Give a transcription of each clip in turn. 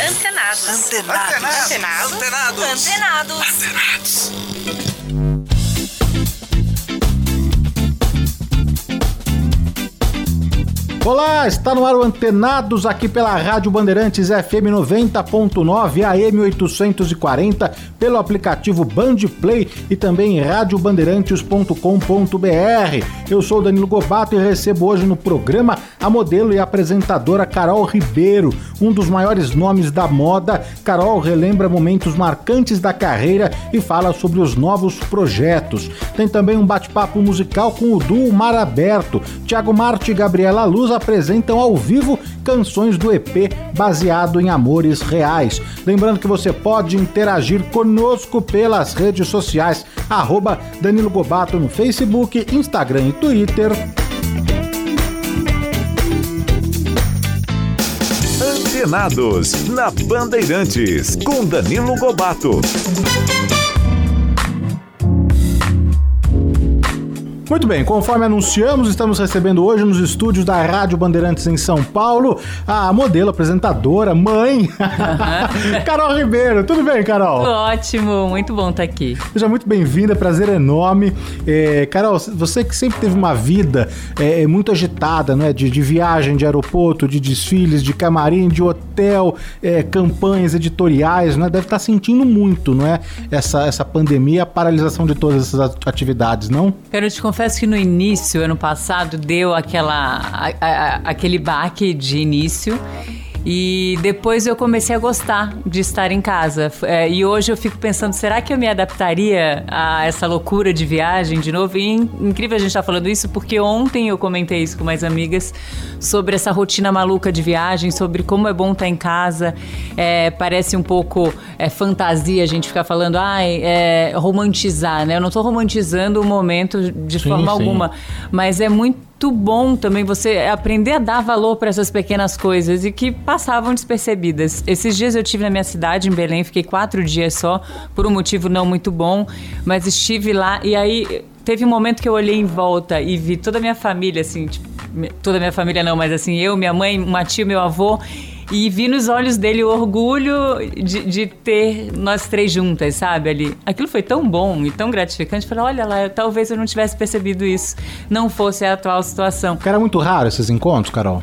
Antenados. Antenados. Antenados. Antenados. Antenados. Olá, está no ar o Antenados aqui pela Rádio Bandeirantes FM 90.9 AM 840, pelo aplicativo Band Play e também radiobandeirantes.com.br. Eu sou Danilo Gobato e recebo hoje no programa a modelo e apresentadora Carol Ribeiro, um dos maiores nomes da moda. Carol relembra momentos marcantes da carreira e fala sobre os novos projetos. Tem também um bate-papo musical com o duo Mar Aberto. Tiago Marte e Gabriela Luz apresentam ao vivo canções do EP baseado em amores reais. Lembrando que você pode interagir conosco pelas redes sociais, arroba Danilo Gobato no Facebook, Instagram e Twitter. Antenados, na Bandeirantes, com Danilo Gobato. Muito bem, conforme anunciamos, estamos recebendo hoje nos estúdios da Rádio Bandeirantes em São Paulo a modelo, apresentadora, mãe, Carol Ribeiro. Tudo bem, Carol? Ótimo, muito bom estar aqui. Seja muito bem-vinda, prazer enorme. É, Carol, você que sempre teve uma vida é, muito agitada, né? De, de, viagem, de aeroporto, de desfiles, de camarim, de hotel, é, campanhas editoriais, né? Deve estar sentindo muito, não é? Essa, essa pandemia, a paralisação de todas essas atividades, não? Quero te confesso que no início, ano passado, deu aquela, a, a, aquele baque de início. E depois eu comecei a gostar de estar em casa. É, e hoje eu fico pensando, será que eu me adaptaria a essa loucura de viagem de novo? E incrível a gente estar tá falando isso, porque ontem eu comentei isso com mais amigas sobre essa rotina maluca de viagem, sobre como é bom estar em casa. É, parece um pouco é, fantasia a gente ficar falando, ai, é, romantizar, né? Eu não estou romantizando o momento de sim, forma sim. alguma, mas é muito muito bom também você aprender a dar valor para essas pequenas coisas e que passavam despercebidas. Esses dias eu tive na minha cidade, em Belém, fiquei quatro dias só, por um motivo não muito bom, mas estive lá e aí teve um momento que eu olhei em volta e vi toda a minha família, assim, tipo, toda a minha família não, mas assim, eu, minha mãe, uma tia, meu avô e vi nos olhos dele o orgulho de, de ter nós três juntas, sabe? Ali. Aquilo foi tão bom e tão gratificante. Falei, olha lá, eu, talvez eu não tivesse percebido isso, não fosse a atual situação. Era muito raro esses encontros, Carol?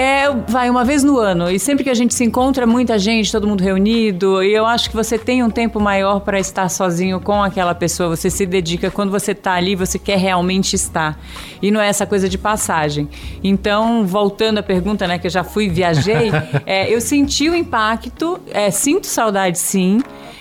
É, vai uma vez no ano. E sempre que a gente se encontra, muita gente, todo mundo reunido. E eu acho que você tem um tempo maior para estar sozinho com aquela pessoa. Você se dedica. Quando você está ali, você quer realmente estar. E não é essa coisa de passagem. Então, voltando à pergunta, né, que eu já fui viajei, é, eu senti o impacto, é, sinto saudade sim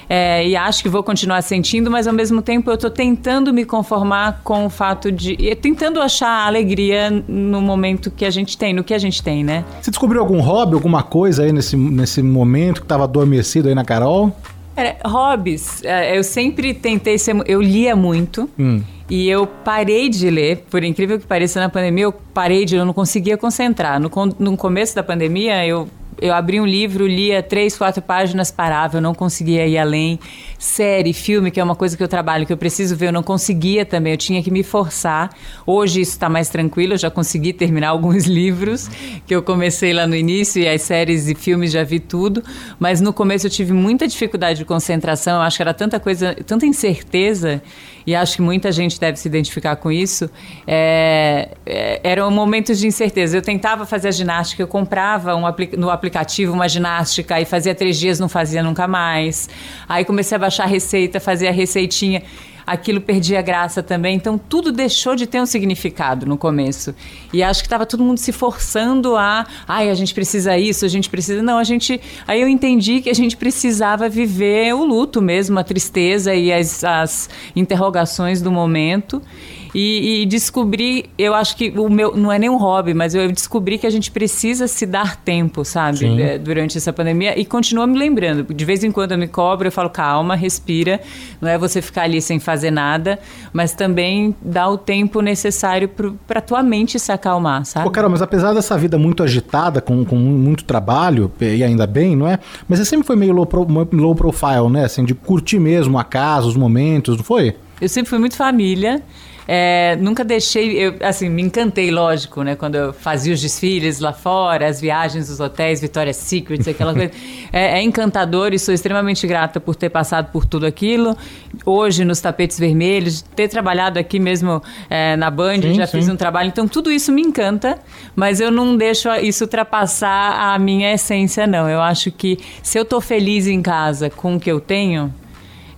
é, e acho que vou continuar sentindo, mas ao mesmo tempo eu estou tentando me conformar com o fato de. tentando achar alegria no momento que a gente tem, no que a gente tem, né? Você descobriu algum hobby, alguma coisa aí nesse, nesse momento que estava adormecido aí na Carol? É, hobbies. É, eu sempre tentei ser. Eu lia muito. Hum. E eu parei de ler, por incrível que pareça, na pandemia eu parei de ler, eu não conseguia concentrar. No, no começo da pandemia eu eu abri um livro, lia três, quatro páginas, parava, eu não conseguia ir além. Série, filme, que é uma coisa que eu trabalho, que eu preciso ver, eu não conseguia também, eu tinha que me forçar. Hoje isso está mais tranquilo, eu já consegui terminar alguns livros que eu comecei lá no início, e as séries e filmes já vi tudo, mas no começo eu tive muita dificuldade de concentração, eu acho que era tanta coisa, tanta incerteza e acho que muita gente deve se identificar com isso, é, é, eram momentos de incerteza. Eu tentava fazer a ginástica, eu comprava um, no aplicativo uma ginástica e fazia três dias, não fazia nunca mais. Aí comecei a baixar a receita, fazia a receitinha aquilo perdia graça também. Então tudo deixou de ter um significado no começo. E acho que estava todo mundo se forçando a, ai, a gente precisa isso, a gente precisa. Não, a gente. Aí eu entendi que a gente precisava viver o luto mesmo, a tristeza e as, as interrogações do momento. E, e descobri, eu acho que o meu não é nem um hobby, mas eu descobri que a gente precisa se dar tempo, sabe, Sim. é, durante essa pandemia e continua me lembrando. De vez em quando eu me cobro, eu falo calma, respira. Não é você ficar ali sem fazer nada, mas também dá o tempo necessário para tua mente se acalmar, sabe? Pô, Carol, mas apesar dessa vida muito agitada, com, com muito trabalho, e ainda bem, não é? Mas você sempre foi meio low, pro- low profile, né? Assim, de curtir mesmo a casa, os momentos, não foi? Eu sempre fui muito família. É, nunca deixei, eu, assim, me encantei, lógico, né? Quando eu fazia os desfiles lá fora, as viagens, os hotéis, Victoria's Secret, aquela coisa. É, é encantador e sou extremamente grata por ter passado por tudo aquilo. Hoje, nos tapetes vermelhos, ter trabalhado aqui mesmo é, na Band, Sim, já sim. fiz um trabalho. Então, tudo isso me encanta, mas eu não deixo isso ultrapassar a minha essência, não. Eu acho que se eu tô feliz em casa com o que eu tenho,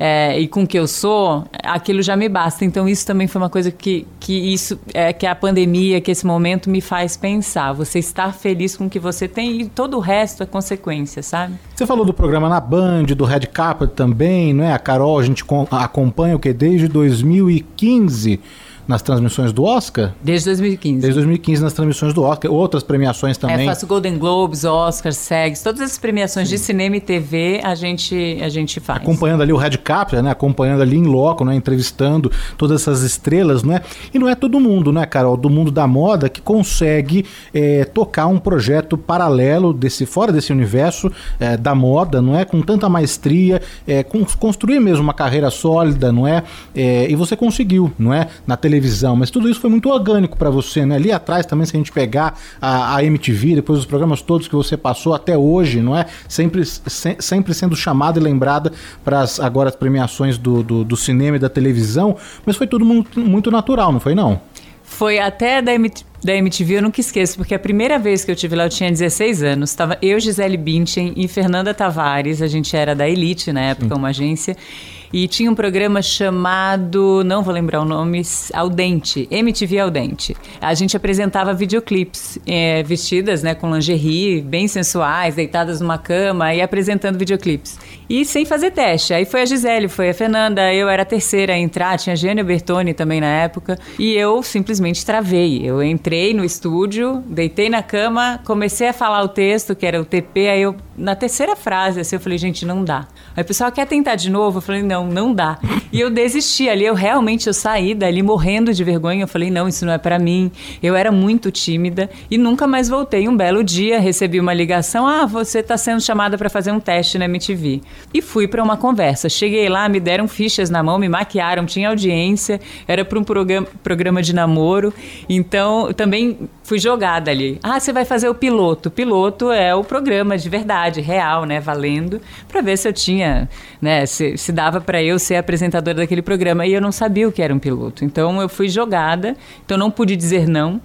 é, e com o que eu sou, aquilo já me basta. Então isso também foi uma coisa que, que isso é que a pandemia, que esse momento me faz pensar. Você estar feliz com o que você tem e todo o resto é consequência, sabe? Você falou do programa na Band, do Red Carpet também, não é? A Carol, a gente com- acompanha o que? Desde 2015 nas transmissões do Oscar? Desde 2015. Desde 2015 nas transmissões do Oscar, outras premiações É, também. faço Golden Globes, Oscars, SEGs, todas essas premiações de cinema e TV a gente, a gente faz. acompanhando ali o Red Carpet, né? Acompanhando ali em loco, né? Entrevistando todas essas estrelas, né? E não é todo mundo, né, Carol, do mundo da moda que consegue é, tocar um projeto paralelo desse fora desse universo é, da moda, não é? Com tanta maestria, é, com- construir mesmo uma carreira sólida, não é? É, e você conseguiu, não é? Na televisão, mas tudo isso foi muito orgânico pra você, né? Ali atrás também, se a gente pegar a, a MTV, depois os programas todos que você passou até hoje, não é? Sempre, se- sempre sendo chamada e lembrada para as agora as premiações do, do, do cinema e da televisão, mas foi tudo muito, muito natural, não foi não? Foi até da, MT da MTV, eu nunca esqueço, porque a primeira vez que eu tive lá eu tinha 16 anos. Tava eu, Gisele Bündchen e Fernanda Tavares, a gente era da Elite na época, uma agência. E tinha um programa chamado, não vou lembrar o nome, Aldente, MTV Aldente. A gente apresentava videoclipes, eh, vestidas né, com lingerie, bem sensuais, deitadas numa cama e apresentando videoclipes. E sem fazer teste. Aí foi a Gisele, foi a Fernanda, eu era a terceira a entrar, tinha a Gênia Bertoni também na época. E eu simplesmente travei. Eu entrei no estúdio, deitei na cama, comecei a falar o texto, que era o TP, aí eu, na terceira frase, assim, eu falei, gente, não dá. Aí o pessoal quer tentar de novo? Eu falei, não, não dá. E eu desisti ali, eu realmente eu saí dali morrendo de vergonha. Eu falei, não, isso não é pra mim. Eu era muito tímida e nunca mais voltei. Um belo dia recebi uma ligação: "Ah, você tá sendo chamada pra fazer um teste na MTV". E fui pra uma conversa. Cheguei lá, me deram fichas na mão, me maquiaram, tinha audiência, era pra um programa, programa de namoro. Então, também fui jogada ali. Ah, você vai fazer o piloto. O piloto é o programa de verdade, real, né, valendo, pra ver se eu tinha, né, se, se dava pra eu ser apresentadora daquele programa. E eu não sabia o que era um piloto. Então eu fui jogada, então não pude dizer não.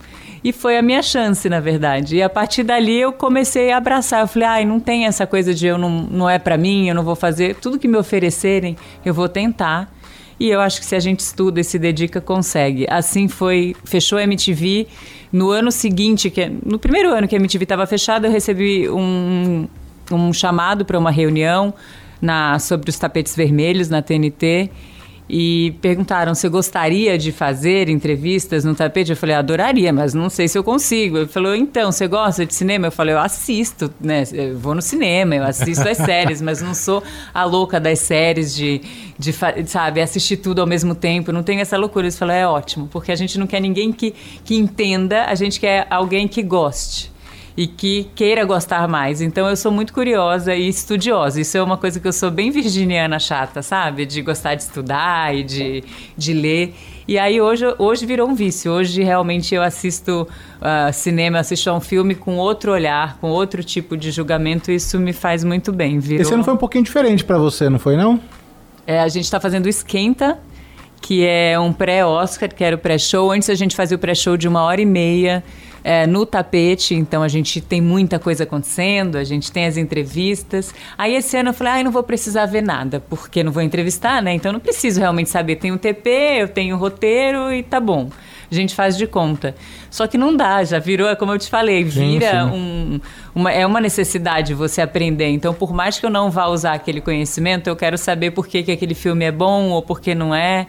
E foi a minha chance, na verdade. E a partir dali eu comecei a abraçar. Eu falei, ai, não tem essa coisa de eu não, não é pra mim, eu não vou fazer. Tudo que me oferecerem, eu vou tentar. E eu acho que se a gente estuda e se dedica, consegue. Assim foi, fechou a MTV. No ano seguinte, que é- no primeiro ano que a MTV estava fechada, eu recebi um, um chamado para uma reunião na, sobre os tapetes vermelhos na TNT. E perguntaram se eu gostaria de fazer entrevistas no tapete. Eu falei, adoraria, mas não sei se eu consigo. Ele falou, então, você gosta de cinema? Eu falei, eu assisto, né? Eu vou no cinema, eu assisto as séries, mas não sou a louca das séries de, de sabe, assistir tudo ao mesmo tempo. Não tenho essa loucura. Eles falaram, é ótimo, porque a gente não quer ninguém que, que entenda, a gente quer alguém que goste e que queira gostar mais. Então eu sou muito curiosa e estudiosa. Isso é uma coisa que eu sou bem virginiana chata, sabe? De gostar de estudar e de, de ler. E aí hoje, hoje virou um vício. Hoje realmente eu assisto ah, cinema, assisto a um filme com outro olhar, com outro tipo de julgamento. e Isso me faz muito bem. Virou... Esse ano foi um pouquinho diferente pra você, não foi não? É, a gente está fazendo o Esquenta, que é um pré-Oscar, que era o pré-show. Antes a gente fazia o pré-show de uma hora e meia é, no tapete, então a gente tem muita coisa acontecendo, a gente tem as entrevistas. Aí esse ano eu falei, ah, eu não vou precisar ver nada, porque não vou entrevistar, né? Então eu não preciso realmente saber. Tem um TP, eu tenho um roteiro e tá bom. A gente faz de conta. Só que não dá, já virou, como eu te falei, vira sim. um, uma, é uma necessidade você aprender. Então, por mais que eu não vá usar aquele conhecimento, eu quero saber por que, que aquele filme é bom ou por que não é.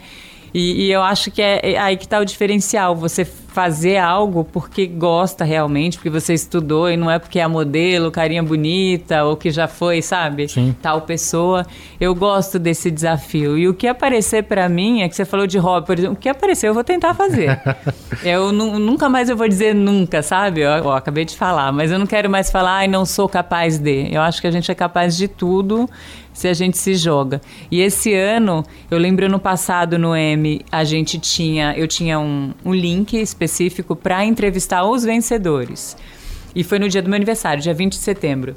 E, e eu acho que é, é aí que está o diferencial. Você fazer algo porque gosta realmente, porque você estudou e não é porque é a modelo, carinha bonita ou que já foi, sabe? Sim. Tal pessoa. Eu gosto desse desafio. E o que aparecer para mim é que você falou de hobby, por exemplo, o que aparecer eu vou tentar fazer. eu nu- nunca mais eu vou dizer nunca, sabe? Eu, ó, acabei de falar, mas eu não quero mais falar, ai, não sou capaz de. Eu acho que a gente é capaz de tudo se a gente se joga. E esse ano, eu lembro no passado no M, a gente tinha, eu tinha um, um link específico para entrevistar os vencedores. E foi no dia do meu aniversário, dia 20 de setembro.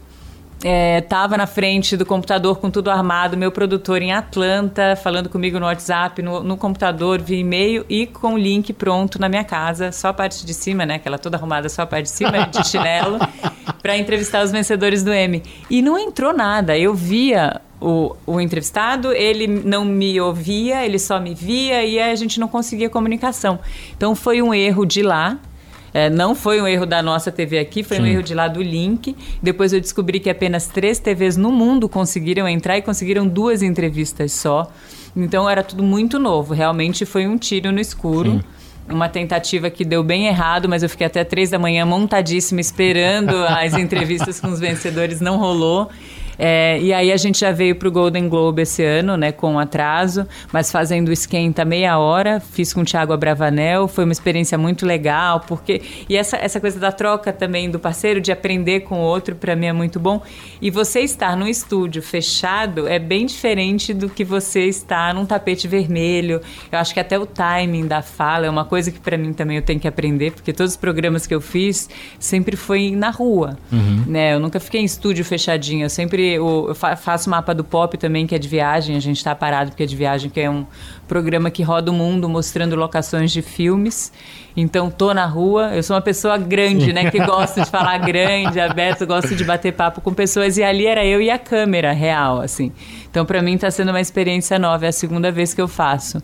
É, tava na frente do computador com tudo armado, meu produtor em Atlanta, falando comigo no WhatsApp, no, no computador, via e-mail e com o link pronto na minha casa, só a parte de cima, né? Aquela toda arrumada, só a parte de cima, de chinelo, para entrevistar os vencedores do M. E não entrou nada. Eu via o, o entrevistado, ele não me ouvia, ele só me via e a gente não conseguia comunicação. Então foi um erro de lá. É, não foi um erro da nossa TV aqui, foi um erro de lá do link. Depois eu descobri que apenas três TVs no mundo conseguiram entrar e conseguiram duas entrevistas só. Então era tudo muito novo. Realmente foi um tiro no escuro. Uma tentativa que deu bem errado, mas eu fiquei até três da manhã montadíssima esperando as entrevistas com os vencedores, não rolou. É, e aí a gente já veio para o Golden Globe esse ano, né, com atraso, mas fazendo esquenta meia hora, fiz com o Thiago Abravanel, foi uma experiência muito legal, porque e essa, essa coisa da troca também do parceiro, de aprender com o outro, para mim é muito bom. E você estar num estúdio fechado é bem diferente do que você estar num tapete vermelho. Eu acho que até o timing da fala é uma coisa que para mim também eu tenho que aprender, porque todos os programas que eu fiz sempre foi na rua, né? Eu nunca fiquei em estúdio fechadinho, eu sempre eu, eu fa- faço mapa do pop também, que é de viagem, a gente tá parado porque é de viagem, que é um programa que roda o mundo mostrando locações de filmes. Então tô na rua, eu sou uma pessoa grande, né, que gosta de falar grande, aberto, gosto de bater papo com pessoas e ali era eu e a câmera real, assim. Então para mim tá sendo uma experiência nova, é a segunda vez que eu faço.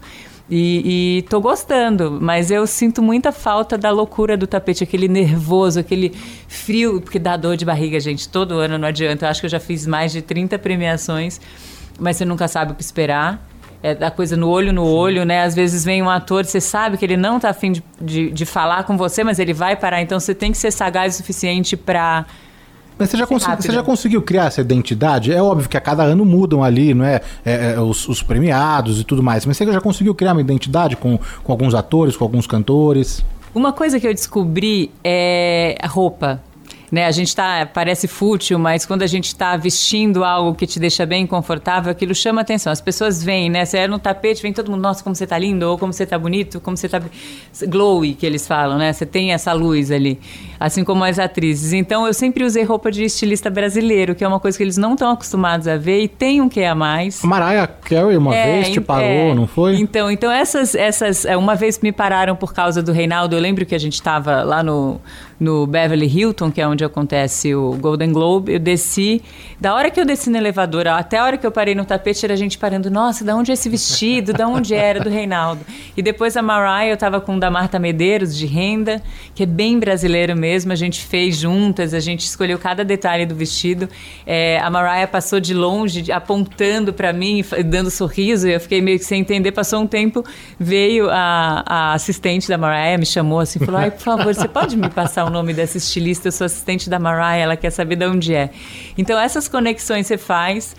E, e tô gostando, mas eu sinto muita falta da loucura do tapete, aquele nervoso, aquele frio, porque dá dor de barriga, gente, todo ano não adianta. Eu acho que eu já fiz mais de 30 premiações, mas você nunca sabe o que esperar. É da coisa no olho no olho, né? Às vezes vem um ator, você sabe que ele não tá afim de, de, de falar com você, mas ele vai parar. Então você tem que ser sagaz o suficiente pra. Mas você já, Ser consegui- você já conseguiu criar essa identidade? É óbvio que a cada ano mudam ali, não é? É, é, os, os premiados e tudo mais. Mas você já conseguiu criar uma identidade com, com alguns atores, com alguns cantores? Uma coisa que eu descobri é a roupa. Né, a gente tá, parece fútil, mas quando a gente está vestindo algo que te deixa bem confortável, aquilo chama atenção. As pessoas vêm, né? Você é no tapete, vem todo mundo, nossa, como você tá lindo, ou como você tá bonito, como você tá glowy, que eles falam, né? Você tem essa luz ali, assim como as atrizes. Então eu sempre usei roupa de estilista brasileiro, que é uma coisa que eles não estão acostumados a ver e tem um que a mais. A Mariah Carey uma vez te en- parou, é. não foi? Então, então essas, essas, é, uma vez me pararam por causa do Reinaldo. Eu lembro que a gente estava lá no, no Beverly Hilton, que é onde acontece o Golden Globe. Eu desci, da hora que eu desci no elevador até a hora que eu parei no tapete, era gente parando. Nossa, da onde é esse vestido? Da onde era? Do Reinaldo. E depois a Mariah, eu estava com o da Marta Medeiros, de renda, que é bem brasileiro mesmo. A gente fez juntas, a gente escolheu cada detalhe do vestido. É, a Mariah passou de longe, apontando para mim, dando sorriso, e eu fiquei meio que sem entender. Passou um tempo, veio a, a assistente da Mariah, me chamou assim, falou: Ai, por favor, você pode me passar o nome dessa estilista? Eu sou assistente da Mariah, ela quer saber de onde é. Então, essas conexões você faz.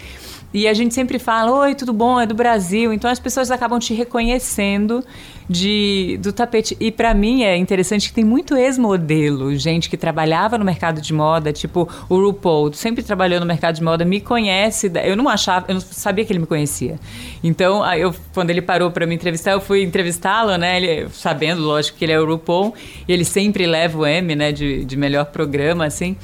E a gente sempre fala, oi, tudo bom? É do Brasil. Então as pessoas acabam te reconhecendo de, do tapete. E para mim é interessante que tem muito ex-modelo, gente que trabalhava no mercado de moda, tipo o RuPaul, sempre trabalhou no mercado de moda, me conhece. Eu não achava, eu não sabia que ele me conhecia. Então, eu, quando ele parou para me entrevistar, eu fui entrevistá-lo, né? Ele, sabendo, lógico, que ele é o RuPaul, e ele sempre leva o M, né, de, de melhor programa, assim.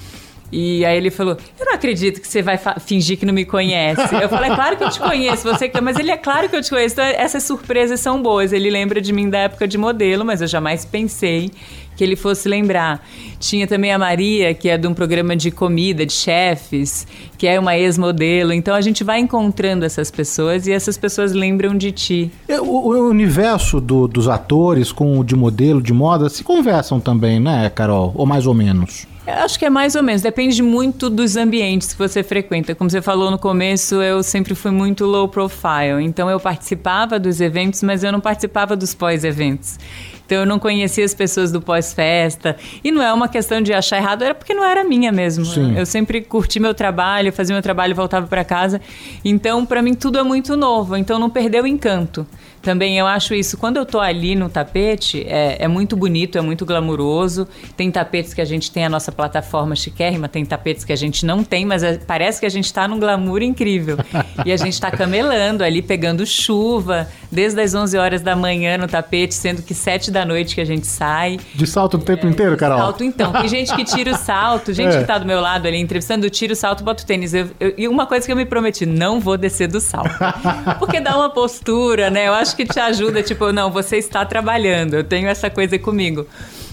E aí ele falou: Eu não acredito que você vai fingir que não me conhece. Eu falei: É claro que eu te conheço, você que. Mas ele é claro que eu te conheço. Então, essas surpresas são boas. Ele lembra de mim da época de modelo, mas eu jamais pensei que ele fosse lembrar. Tinha também a Maria, que é de um programa de comida, de chefes, que é uma ex-modelo. Então a gente vai encontrando essas pessoas e essas pessoas lembram de ti. É, O, o universo do- dos atores com o de modelo, de moda, se conversam também, né, Carol? Ou mais ou menos? Eu acho que é mais ou menos, depende muito dos ambientes que você frequenta. Como você falou no começo, eu sempre fui muito low profile, então eu participava dos eventos, mas eu não participava dos pós-eventos. Então eu não conhecia as pessoas do pós-festa. E não é uma questão de achar errado, era porque não era minha mesmo. Sim. Eu sempre curti meu trabalho, fazia meu trabalho e voltava para casa. Então, para mim, tudo é muito novo. Então, não perdeu o encanto. Também eu acho isso. Quando eu tô ali no tapete, é, é muito bonito, é muito glamuroso. Tem tapetes que a gente tem a nossa plataforma chiquérrima, tem tapetes que a gente não tem, mas é- parece que a gente tá num glamour incrível. e a gente tá camelando ali, pegando chuva, desde as 11 horas da manhã no tapete, sendo que 7 da noite que a gente sai. De salto o tempo inteiro, Carol? Salto, então. Tem gente que tira o salto, gente É. que tá do meu lado ali entrevistando, tira o salto bota o tênis. Eu- eu- e uma coisa que eu me prometi, não vou descer do salto. Porque dá uma postura, né? Eu acho que te ajuda, tipo, não, você está trabalhando, eu tenho essa coisa comigo.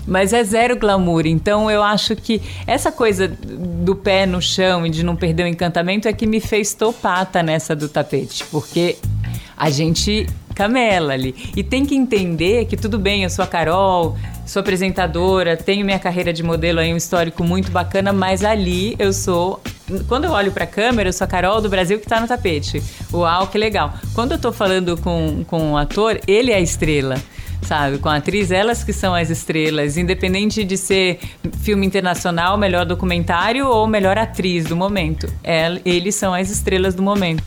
Mas é zero glamour, então eu acho que essa coisa do pé no chão e de não perder o encantamento é que me fez topata nessa do tapete, porque a gente camela ali. E tem que entender que tudo bem, eu sou a Carol, sou apresentadora, tenho minha carreira de modelo aí, um histórico muito bacana, mas ali eu sou. Quando eu olho pra câmera, eu sou a Carol do Brasil que tá no tapete. Uau, que legal. Quando eu tô falando com, com o ator, ele é a estrela. Sabe, com a atriz, elas que são as estrelas, independente de ser filme internacional, melhor documentário ou melhor atriz do momento. El- Eles são as estrelas do momento.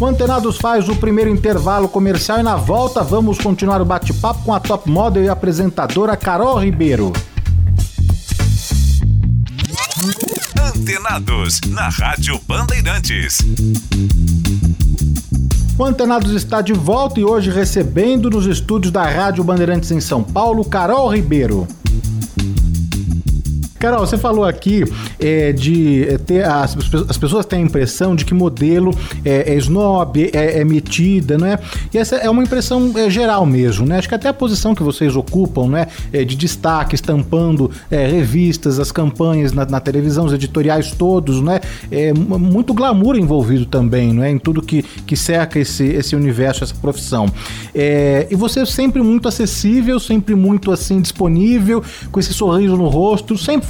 O Antenados faz o primeiro intervalo comercial e na volta vamos continuar o bate-papo com a top model e apresentadora Carol Ribeiro. Antenados, na Rádio Bandeirantes. O Antenados está de volta e hoje recebendo nos estúdios da Rádio Bandeirantes em São Paulo, Carol Ribeiro. Carol, você falou aqui é, de é, ter as, as pessoas têm a impressão de que modelo é, é snob, é, é metida, não é? E essa é uma impressão é, geral mesmo, né? Acho que até a posição que vocês ocupam, né, é, de destaque, estampando revistas, as campanhas na, na televisão, os editoriais todos, né? É muito glamour envolvido também, não é? Em tudo que, que cerca esse, esse universo, essa profissão. E você sempre muito acessível, sempre muito assim disponível, com esse sorriso no rosto, sempre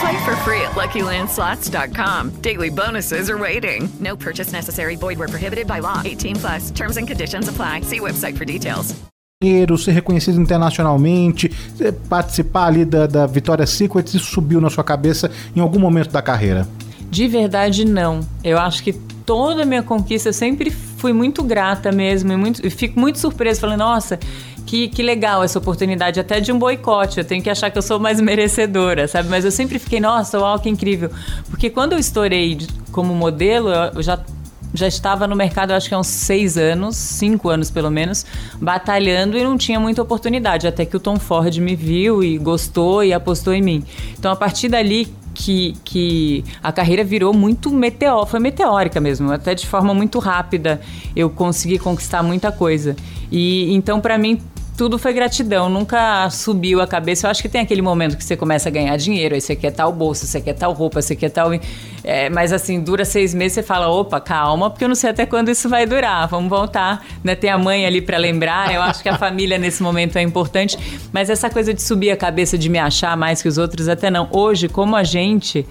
Play for free at LuckyLandSlots.com. Daily bonuses are waiting. No purchase necessary. Void where prohibited by law. 18 plus. Terms and conditions apply. See website for details. ser reconhecido internacionalmente, eh, participar ali da, da Victoria's Secret, isso subiu na sua cabeça em algum momento da carreira? De verdade, não. Eu acho que toda a minha conquista eu sempre fui muito grata mesmo e, muito, e fico muito surpresa, falando, nossa, que, que legal essa oportunidade, até de um boicote. Eu tenho que achar que eu sou mais merecedora, sabe? Mas eu sempre fiquei, nossa, uau, que incrível. Porque quando eu estourei como modelo, eu já já estava no mercado, acho que há uns seis anos, cinco anos pelo menos, batalhando e não tinha muita oportunidade. Até que o Tom Ford me viu e gostou e apostou em mim. Então, a partir dali que, que a carreira virou muito meteor, foi meteórica mesmo, até de forma muito rápida eu consegui conquistar muita coisa. E então, para mim, tudo foi gratidão, nunca subiu a cabeça. Eu acho que tem aquele momento que você começa a ganhar dinheiro, aí você quer tal bolsa, você quer tal roupa, você quer tal. É, mas assim, dura seis meses, você fala: opa, calma, porque eu não sei até quando isso vai durar, vamos voltar. Né? Tem a mãe ali para lembrar, eu acho que a família nesse momento é importante, mas essa coisa de subir a cabeça, de me achar mais que os outros, até não. Hoje, como a gente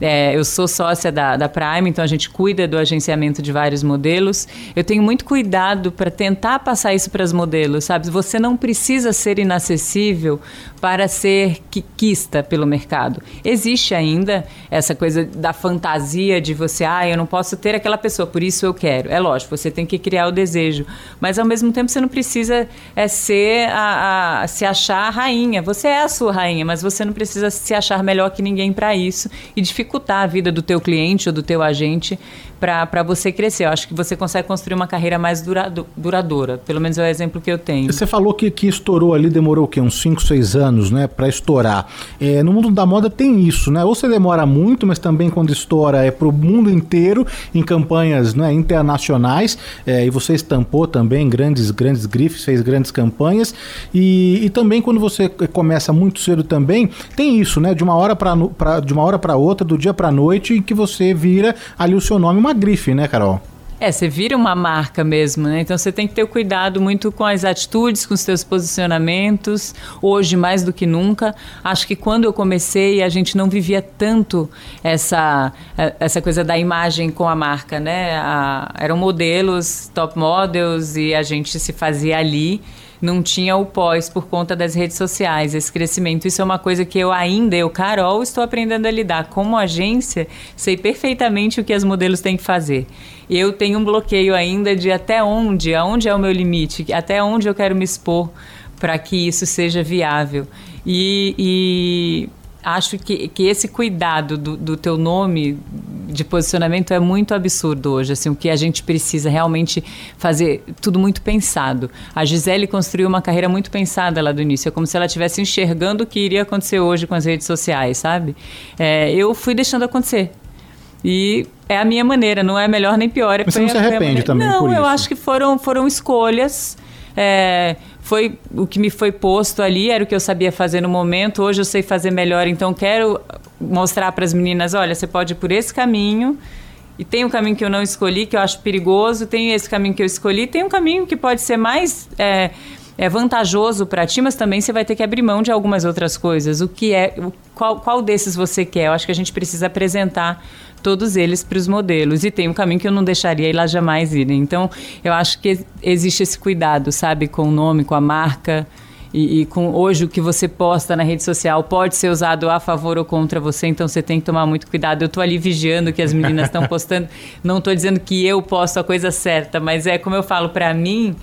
É, eu sou sócia da, da Prime, então a gente cuida do agenciamento de vários modelos. Eu tenho muito cuidado para tentar passar isso para os modelos, sabe? Você não precisa ser inacessível para ser quiquista pelo mercado. Existe ainda essa coisa da fantasia de você, ah, eu não posso ter aquela pessoa, por isso eu quero. É lógico, você tem que criar o desejo, mas ao mesmo tempo você não precisa é, ser a, a, se achar a rainha. Você é a sua rainha, mas você não precisa se achar melhor que ninguém para isso e dificultar a vida do teu cliente ou do teu agente para você crescer. Eu acho que você consegue construir uma carreira mais durado, duradoura. Pelo menos é o exemplo que eu tenho. Você falou que, que estourou ali, demorou o quê? Uns 5, 6 anos, né? Para estourar. É, no mundo da moda tem isso, né? Ou você demora muito, mas também quando estoura é para o mundo inteiro, em campanhas né, internacionais. É, e você estampou também grandes, grandes grifes, fez grandes campanhas. E, e também quando você começa muito cedo também, tem isso, né? De uma hora para outra, do dia para noite, em que você vira ali o seu nome uma grife, né, Carol? É, você vira uma marca mesmo, né? Então você tem que ter cuidado muito com as atitudes, com os seus posicionamentos. Hoje, mais do que nunca. Acho que quando eu comecei, a gente não vivia tanto essa, essa coisa da imagem com a marca, né? A, eram modelos, top models, e a gente se fazia ali não tinha o pós por conta das redes sociais, esse crescimento. Isso é uma coisa que eu ainda, eu, Carol, estou aprendendo a lidar. Como agência, sei perfeitamente o que as modelos têm que fazer. Eu tenho um bloqueio ainda de até onde, aonde é o meu limite, até onde eu quero me expor para que isso seja viável. E, e acho que, que esse cuidado do, do teu nome de posicionamento é muito absurdo hoje. Assim, o que a gente precisa realmente fazer tudo muito pensado. A Gisele construiu uma carreira muito pensada lá do início. É como se ela estivesse enxergando o que iria acontecer hoje com as redes sociais, sabe? É, eu fui deixando acontecer. E é a minha maneira, não é melhor nem pior. É Mas você não se arrepende também não, por isso? Não, eu acho que foram, foram escolhas. É, foi o que me foi posto ali, era o que eu sabia fazer no momento. Hoje eu sei fazer melhor, então quero mostrar para as meninas: olha, você pode ir por esse caminho. E tem um caminho que eu não escolhi, que eu acho perigoso. Tem esse caminho que eu escolhi. Tem um caminho que pode ser mais é, é vantajoso para ti, mas também você vai ter que abrir mão de algumas outras coisas. O que é, qual, qual desses você quer? Eu acho que a gente precisa apresentar todos eles para os modelos. E tem um caminho que eu não deixaria ir lá jamais irem. Então, eu acho que existe esse cuidado, sabe, com o nome, com a marca. E, e, com hoje o que você posta na rede social pode ser usado a favor ou contra você, então você tem que tomar muito cuidado. Eu estou ali vigiando o que as meninas estão postando. Não estou dizendo que eu posto a coisa certa, mas é como eu falo para mim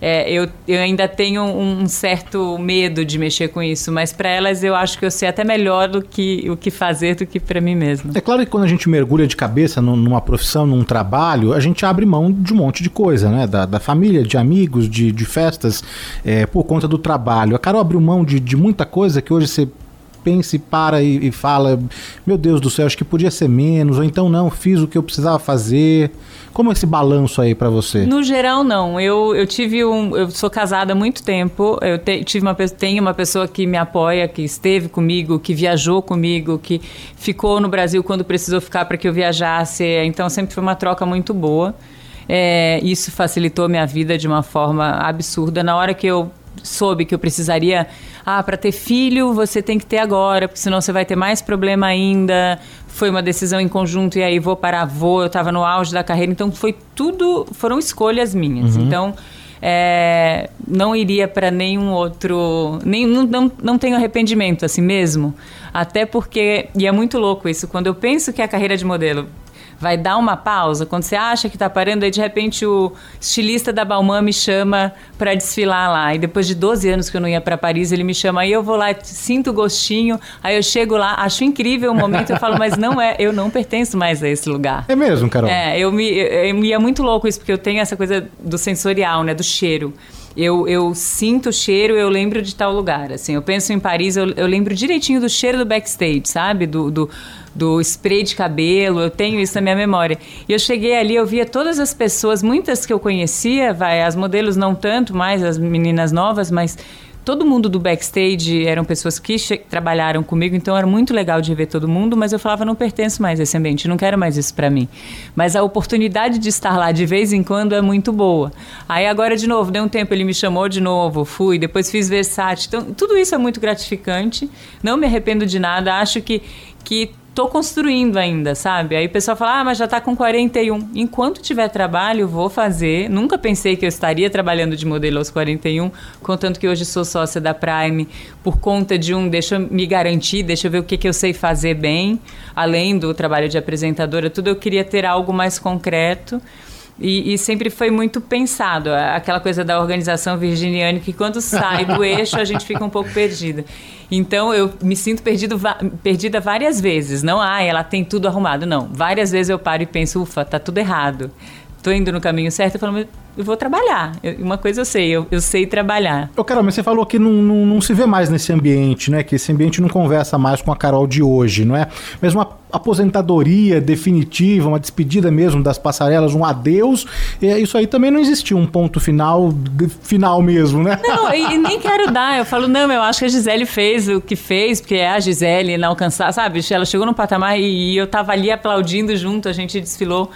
é, eu, eu ainda tenho um, certo medo de mexer com isso, mas para elas eu acho que eu sei até melhor do que o que fazer do que para mim mesma. É claro que quando a gente mergulha de cabeça numa profissão, num trabalho, a gente abre mão de um monte de coisa, né? Da, da família, de amigos, de, de festas, é, por conta do trabalho. A Carol abriu mão de, de muita coisa que hoje você pensa e para e, e, fala: Meu Deus do céu, acho que podia ser menos, ou então não, fiz o que eu precisava fazer. Como é esse balanço aí para você? No geral, não. Eu, eu tive um. Eu sou casada há muito tempo. Eu te, tive uma, tenho uma pessoa que me apoia, que esteve comigo, que viajou comigo, que ficou no Brasil quando precisou ficar para que eu viajasse. Então sempre foi uma troca muito boa. É, isso facilitou minha vida de uma forma absurda. Na hora que eu soube que eu precisaria, ah, para ter filho você tem que ter agora, porque senão você vai ter mais problema ainda foi uma decisão em conjunto e aí vou para avô, eu estava no auge da carreira, então foi tudo, foram escolhas minhas. Uhum. Então, é, não iria para nenhum outro, nem, não, não, não tenho arrependimento assim mesmo, até porque, e é muito louco isso, quando eu penso que a carreira de modelo vai dar uma pausa. Quando você acha que está parando, aí de repente o estilista da Balmain me chama para desfilar lá. E depois de 12 anos que eu não ia para Paris, ele me chama, aí eu vou lá, sinto o gostinho, aí eu chego lá, acho incrível o momento, eu falo, mas não é, eu não pertenço mais a esse lugar. É mesmo, Carol? É, eu me, eu, e é muito louco isso, porque eu tenho essa coisa do sensorial, né, do cheiro. Eu, eu sinto o cheiro, eu lembro de tal lugar. Assim, eu penso em Paris, eu, eu lembro direitinho do cheiro do backstage, sabe? Do, do, do spray de cabelo, eu tenho isso na minha memória. E eu cheguei ali, eu via todas as pessoas, muitas que eu conhecia, vai, as modelos não tanto mais, as meninas novas, mas todo mundo do backstage eram pessoas que trabalharam comigo, então era muito legal de ver todo mundo, mas eu falava, não pertenço mais a esse ambiente, não quero mais isso para mim. Mas a oportunidade de estar lá de vez em quando é muito boa. Aí agora, de novo, deu um tempo, ele me chamou de novo, fui, depois fiz Versace. Então, tudo isso é muito gratificante, não me arrependo de nada, acho que, que tô construindo ainda, sabe? Aí o pessoal fala, ah, mas já tá com 41. Enquanto tiver trabalho, vou fazer. Nunca pensei que eu estaria trabalhando de modelo aos 41, contanto que hoje sou sócia da Prime por conta de um, deixa eu me garantir, deixa eu ver o que, que eu sei fazer bem, além do trabalho de apresentadora, tudo eu queria ter algo mais concreto. E, e, sempre foi muito pensado, aquela coisa da organização virginiana que quando sai do eixo a gente fica um pouco perdida. Então eu me sinto perdido, perdida várias vezes. Não, ah, ela tem tudo arrumado. Não. Várias vezes eu paro e penso, ufa, tá tudo errado. Tô indo no caminho certo. Eu falo, eu vou trabalhar. Eu, uma coisa eu sei, eu, eu sei trabalhar. Ô, Carol, mas você falou que não, não, não, se vê mais nesse ambiente, né? Que esse ambiente não conversa mais com a Carol de hoje, não é? Mas uma aposentadoria definitiva, uma despedida mesmo das passarelas, um adeus, é, isso aí também não existiu um ponto final, final mesmo, né? Não, e nem quero dar. Eu falo, não, eu acho que a Gisele fez o que fez, porque é a Gisele inalcançável, sabe? Ela chegou no patamar e, e eu tava ali aplaudindo junto, a gente desfilou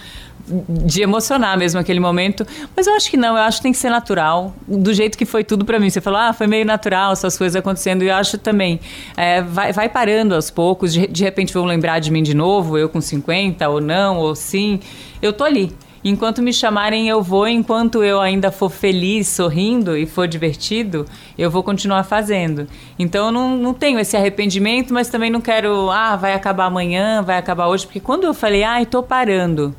de emocionar mesmo aquele momento. Mas eu acho que não, eu acho que tem que ser natural. Do jeito que foi tudo para mim. Você falou, ah, foi meio natural essas coisas acontecendo. E eu acho também, é, vai, vai parando aos poucos. De, de repente vão lembrar de mim de novo, eu com 50, ou não, ou sim. Eu tô ali. Enquanto me chamarem, eu vou. Enquanto eu ainda for feliz, sorrindo e for divertido, eu vou continuar fazendo. Então eu não, não tenho esse arrependimento, mas também não quero, ah, vai acabar amanhã, vai acabar hoje. Porque quando eu falei, ah, estou parando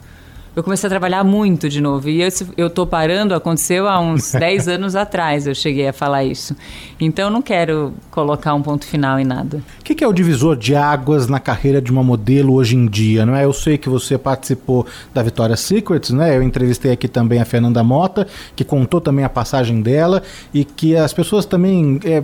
eu comecei a trabalhar muito de novo. E esse, eu tô parando, aconteceu há uns 10 anos atrás, eu cheguei a falar isso. Então eu não quero colocar um ponto final em nada. O que, que, é o divisor de águas na carreira de uma modelo hoje em dia? Não é? Eu sei que você participou da Victoria's Secrets, né? Eu entrevistei aqui também a Fernanda Mota, que contou também a passagem dela e que as pessoas também. É,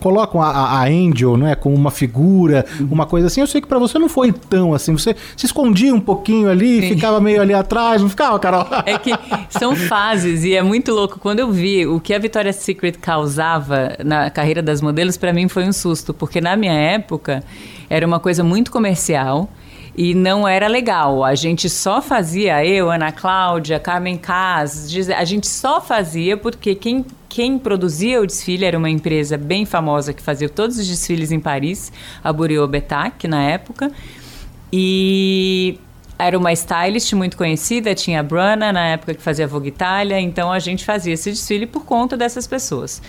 colocam a, a Angel, né, como uma figura, uma coisa assim. Eu sei que para você não foi tão assim. Você se escondia um pouquinho ali, Sim. ficava meio ali atrás, não ficava, Carol? É que são fases e é muito louco. Quando eu vi o que a Victoria's Secret causava na carreira das modelos, para mim foi um susto, porque na minha época era uma coisa muito comercial e não era legal. A gente só fazia, eu, Ana Cláudia, Carmen Cas, a gente só fazia porque quem, quem produzia o desfile era uma empresa bem famosa que fazia todos os desfiles em Paris, a Bureau Betac, na época. E era uma stylist muito conhecida, tinha a Bruna na época que fazia Vogue Itália, então a gente fazia esse desfile por conta dessas pessoas.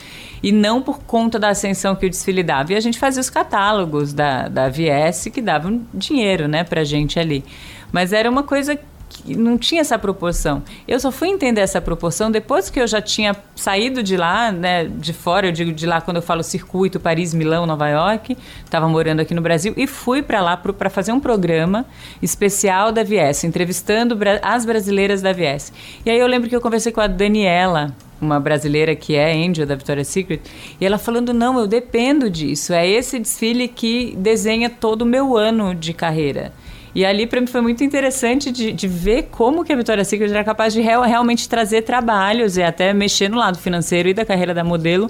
E não por conta da ascensão que o desfile dava. E a gente fazia os catálogos da, da VS que davam dinheiro, né, pra gente ali. Mas era uma coisa não tinha essa proporção. Eu só fui entender essa proporção depois que eu já tinha saído de lá, né, de fora, eu digo de lá quando eu falo circuito Paris, Milão, Nova York, estava morando aqui no Brasil e fui para lá para fazer um programa especial da Vies, entrevistando as brasileiras da Vies. E aí eu lembro que eu conversei com a Daniela, uma brasileira que é Angel da Victoria's Secret, e ela falando: não, eu dependo disso. É esse desfile que desenha todo o meu ano de carreira. E ali para mim foi muito interessante de, de, ver como que a Vitória Secret era capaz de real, realmente trazer trabalhos e até mexer no lado financeiro e da carreira da modelo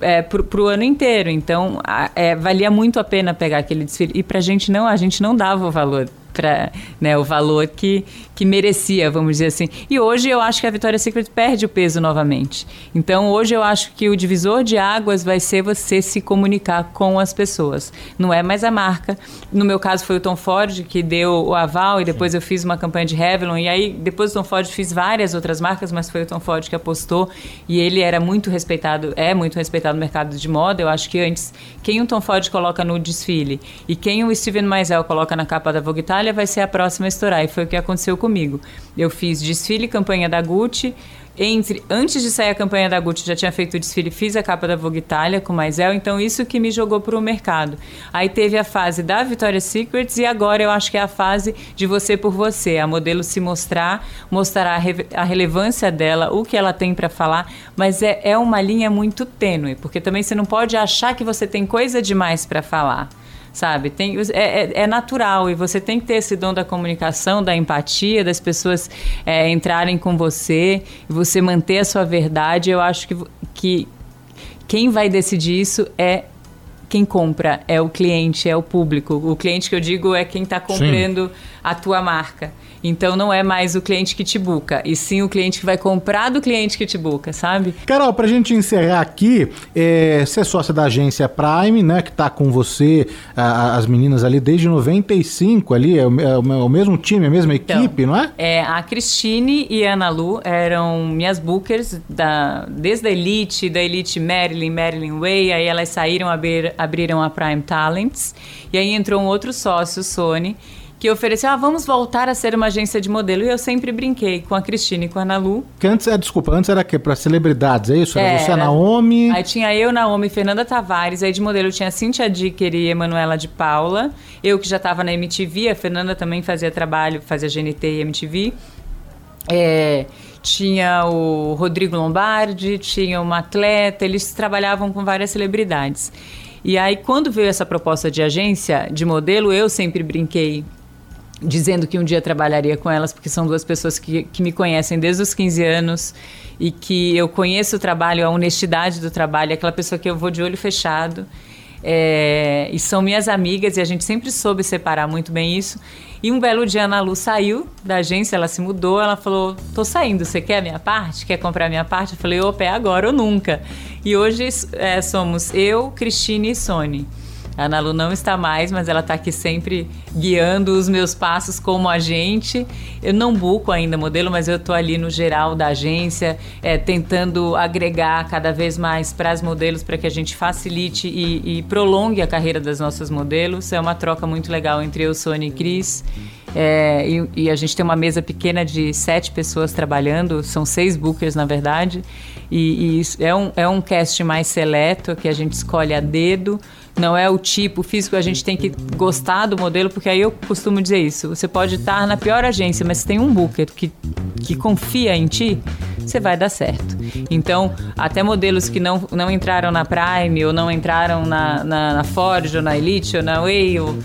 é, para o ano inteiro. Então, a, é, valia muito a pena pegar aquele desfile. E para a gente não, a gente não dava o valor para né, o valor que, que merecia, vamos dizer assim. E hoje eu acho que a Victoria's Secret perde o peso novamente. Então hoje eu acho que o divisor de águas vai ser você se comunicar com as pessoas. Não é mais a marca. No meu caso foi o Tom Ford que deu o aval e depois Sim. eu fiz uma campanha de Revlon e aí depois do Tom Ford fiz várias outras marcas, mas foi o Tom Ford que apostou e ele era muito respeitado, é muito respeitado no mercado de moda. Eu acho que antes quem o Tom Ford coloca no desfile e quem o Steven Meisel coloca na capa da Vogue Italia vai ser a próxima a estourar. E foi o que aconteceu comigo. Eu fiz desfile, campanha da Gucci. Entre, antes de sair a campanha da Gucci, já tinha feito o desfile, fiz a capa da Vogue Italia com Maisel, então isso que me jogou para o mercado. Aí teve a fase da Victoria's Secrets e agora eu acho que é a fase de você por você, a modelo se mostrar, mostrar a, re, a relevância dela, o que ela tem para falar, mas é, é uma linha muito tênue, porque também você não pode achar que você tem coisa demais para falar sabe? Tem, é, é, é, natural e você tem que ter esse dom da comunicação, da empatia, das pessoas é, entrarem com você e você manter a sua verdade. Eu acho que, que quem vai decidir isso é quem compra, é o cliente, é o público. O cliente que eu digo é quem está comprando Sim. a tua marca. Então não é mais o cliente que te buca, e sim o cliente que vai comprar do cliente que te buca, sabe? Carol, pra gente encerrar aqui, é, você é sócia da agência Prime, né? Que tá com você, a- as meninas ali desde 95 ali, é o, é o- é o mesmo time, a mesma equipe, não é? É, a Cristine e a Ana Lu eram minhas bookers da, desde a Elite, da Elite Marilyn, Marilyn Way, aí elas saíram, abrir, abriram a Prime Talents, e aí entrou um outro sócio, o Sony, que ofereceu, ah, vamos voltar a ser uma agência de modelo, e eu sempre brinquei com a Cristine e com a Ana Lu, Que antes, é, desculpa, antes era o quê? Pra celebridades, é isso? Era você, a Era. Naomi. Aí tinha eu, Naomi, Fernanda Tavares. Aí de modelo tinha Cintia Dicker e Emanuela de Paula. Eu que já estava na MTV, a Fernanda também fazia trabalho, fazia GNT e MTV. É, tinha o Rodrigo Lombardi, tinha uma atleta, eles trabalhavam com várias celebridades. E aí, quando veio essa proposta de agência de modelo, eu sempre brinquei dizendo que um dia trabalharia com elas, porque são duas pessoas que, que me conhecem desde os 15 anos e que eu conheço o trabalho, a honestidade do trabalho, aquela pessoa que eu vou de olho fechado. É, e são minhas amigas e a gente sempre soube separar muito bem isso. E um belo dia a Ana Lu saiu da agência, ela se mudou, ela falou: tô saindo, você quer a minha parte? Quer comprar a minha parte? Eu falei: opa, é agora ou nunca. E hoje é, somos eu, Cristine e Sony. A Ana Lu não está mais, mas ela está aqui sempre guiando os meus passos como agente. Eu não buco ainda modelo, mas eu estou ali no geral da agência, é, tentando agregar cada vez mais para as modelos para que a gente facilite e, e prolongue a carreira das nossas modelos. É uma troca muito legal entre eu, Sônia e Cris. É, e, e a gente tem uma mesa pequena de sete pessoas trabalhando, são seis bookers na verdade, e, e é, um, é um cast mais seleto que a gente escolhe a dedo. Não é o tipo físico, a gente tem que gostar do modelo, porque aí eu costumo dizer isso. Você pode estar na pior agência, mas se tem um booker que, que confia em ti, você vai dar certo. Então, até modelos que não, não entraram na Prime, ou não entraram na, na, na Ford, ou na Elite, ou na Way, ou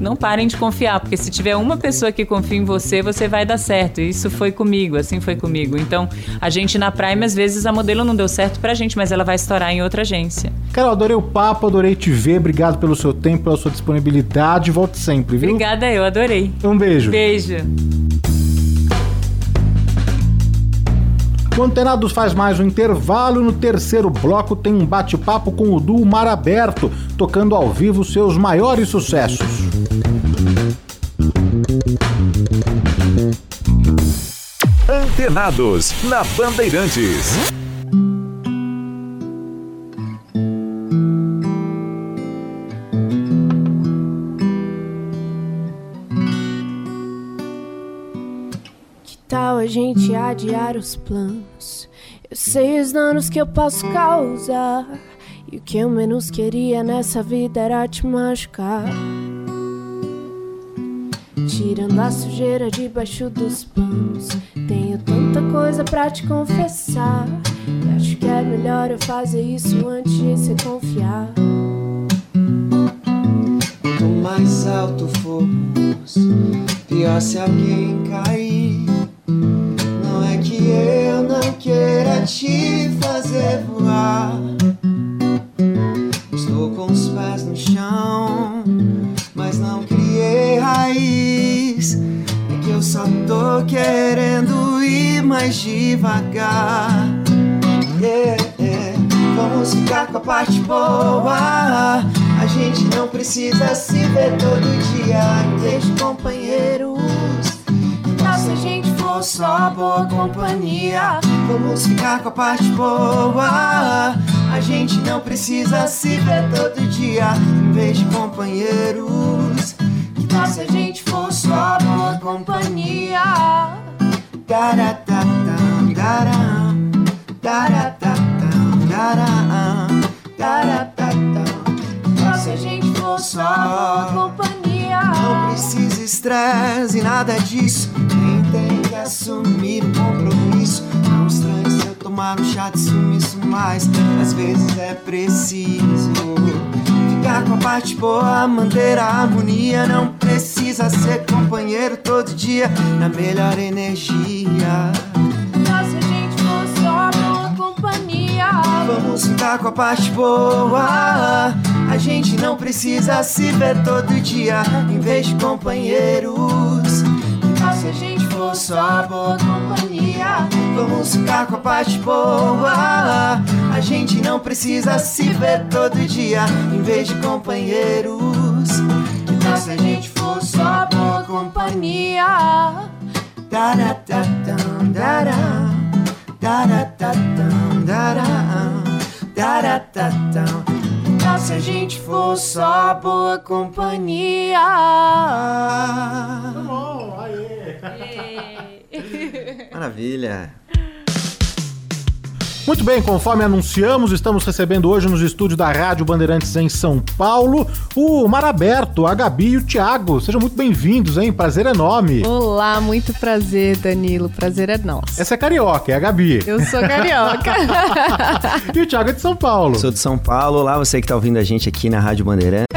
não parem de confiar, porque se tiver uma pessoa que confia em você, você vai dar certo. Isso foi comigo, assim foi comigo. Então, a gente na Prime, às vezes, a modelo não deu certo pra gente, mas ela vai estourar em outra agência. Carol, adorei o papo, adorei te ver. Obrigado pelo seu tempo, pela sua disponibilidade. Volte sempre, viu? Obrigada, eu adorei. Um beijo. Beijo. O Antenados faz mais um intervalo. No terceiro bloco tem um bate-papo com o duo Mar Aberto, tocando ao vivo seus maiores sucessos. Antenados, na Bandeirantes. Gente adiar os planos? Eu sei os danos que eu posso causar. E o que eu menos queria nessa vida era te machucar. Tirando a sujeira debaixo dos panos. Tenho tanta coisa pra te confessar. E acho que é melhor eu fazer isso antes de se confiar. Quanto mais alto formos, pior se alguém cair. Te fazer voar. Estou com os pés no chão, mas não criei raiz. É que eu só tô querendo ir mais devagar. Yeah, yeah. Vamos ficar com a parte boa. A gente não precisa se ver todo dia em vez de só boa companhia, vamos ficar com a parte boa. A gente não precisa se ver todo dia em vez de companheiros. Então, se a gente for só boa companhia. Daratatam, daram, daratatam, daram, daratatam. Se a gente for só boa companhia. Não precisa estresse e nada disso. Nem que assumir um compromisso. Não estranhe se eu tomar um chá de sumiço, mas às vezes é preciso. Ficar com a parte boa, manter a harmonia. Não precisa ser companheiro todo dia, na melhor energia. Então, se a gente for só boa companhia. Vamos ficar com a parte boa. A gente não precisa se ver todo dia em vez de companheiros. Então, se a só boa companhia. Vamos ficar com a parte boa. A gente não precisa se ver todo dia em vez de companheiros. Então se a gente for só boa companhia. Daratatão, dará. Daratatão, dará. Daratatão. Então se a gente for só boa companhia. Maravilha. Muito bem, conforme anunciamos, estamos recebendo hoje nos estúdios da Rádio Bandeirantes em São Paulo o Mar Aberto, a Gabi e o Thiago. Sejam muito bem-vindos, hein? Prazer enorme. Olá, muito prazer, Danilo. Prazer é nosso. Essa é carioca, é a Gabi. Eu sou carioca. e o Thiago é de São Paulo. Sou de São Paulo. Olá, você que está ouvindo a gente aqui na Rádio Bandeirantes.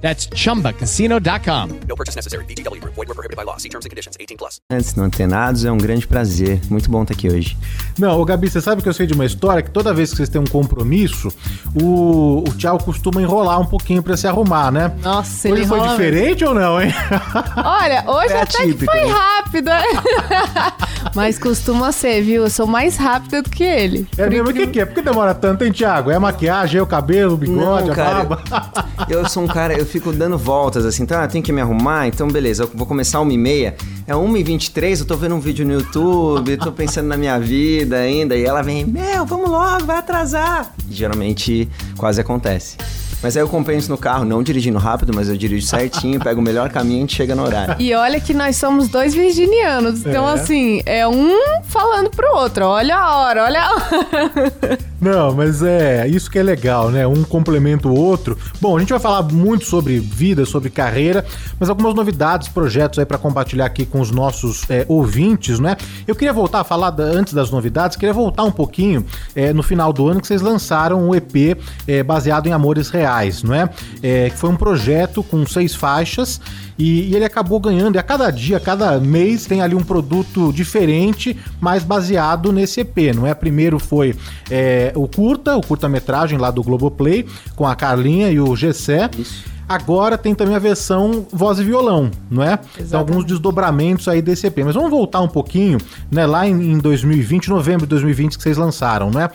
That's chumbacasino.com. No purchase necessary. VGW Group. Void were prohibited by law. See terms and conditions. 18 plus. Antes não antenados, é um grande prazer. Muito bom estar aqui hoje. Não, ô Gabi, você sabe que eu sei de uma história que toda vez que vocês têm um compromisso, o, o Thiago costuma enrolar um pouquinho pra se arrumar, né? Nossa, Hoje ele foi enrola diferente ou não, hein? Olha, hoje É até que atípico, foi né? rápido. né? Mas costuma ser, viu? Eu sou mais rápida do que ele. É mesmo, o que, que é? Por que demora tanto, hein, Thiago? É a maquiagem, é o cabelo, o bigode, Não, a cara, barba? Eu sou um cara, eu fico dando voltas assim, tá? Tem que me arrumar, então beleza, eu vou começar uma e meia. É 1h23, eu tô vendo um vídeo no YouTube, tô pensando na minha vida ainda, e ela vem, meu, vamos logo, vai atrasar. E geralmente quase acontece. Mas aí eu compenso no carro, não dirigindo rápido, mas eu dirijo certinho, pego o melhor caminho e a gente chega no horário. E olha que nós somos dois virginianos. Então, É. assim, é um falando pro outro. Olha a hora, olha a hora. Não, mas é isso que é legal, né? Um complementa o outro. Bom, a gente vai falar muito sobre vida, sobre carreira, mas algumas novidades, projetos aí pra compartilhar aqui com os nossos é, ouvintes, né? Eu queria voltar a falar da- antes das novidades, queria voltar um pouquinho é, no final do ano que vocês lançaram um EP é, baseado em Amores Reais, não é? É, foi um projeto com seis faixas e, e ele acabou ganhando. E a cada dia, a cada mês tem ali um produto diferente, mas baseado nesse EP, não é? Primeiro foi é, o curta, o curta-metragem lá do Globoplay, com a Carlinha e o Gessé. Agora tem também a versão voz e violão, não é? Então, alguns desdobramentos aí desse EP. Mas vamos voltar um pouquinho, né? Lá em, em 2020, novembro de 2020, que vocês lançaram, não é?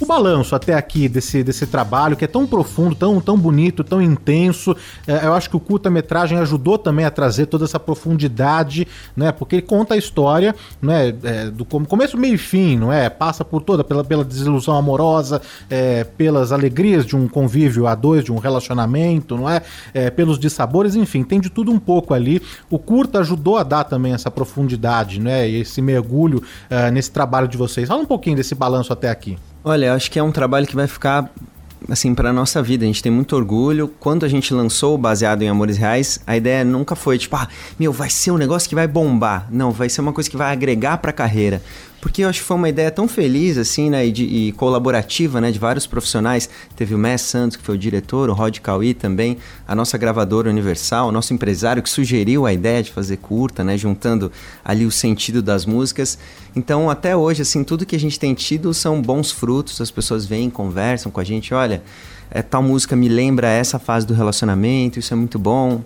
O balanço até aqui desse, desse trabalho, que é tão profundo, tão, tão bonito, tão intenso. É, eu acho que o curta-metragem ajudou também a trazer toda essa profundidade, né? Porque ele conta a história, né? É, do com- começo, meio e fim, não é? Passa por toda, pela, pela desilusão amorosa, é, pelas alegrias de um convívio a dois, de um relacionamento, não é? É, pelos dissabores, enfim, tem de tudo um pouco ali. O curta ajudou a dar também essa profundidade, né? E esse mergulho ah, nesse trabalho de vocês. Fala um pouquinho desse balanço até aqui. Olha, eu acho que é um trabalho que vai ficar assim para nossa vida. A gente tem muito orgulho. Quando a gente lançou baseado em Amores Reais, a ideia nunca foi tipo, ah, meu, vai ser um negócio que vai bombar. Não, vai ser uma coisa que vai agregar para a carreira. Porque eu acho que foi uma ideia tão feliz, assim, né, e, de- e colaborativa, né, de vários profissionais. Teve o Mess Santos, que foi o diretor, o Rod Cauí também, a nossa gravadora Universal, o nosso empresário que sugeriu a ideia de fazer curta, né, juntando ali o sentido das músicas. Então, até hoje, assim, tudo que a gente tem tido são bons frutos, as pessoas vêm, conversam com a gente, olha, é, tal música me lembra essa fase do relacionamento, isso é muito bom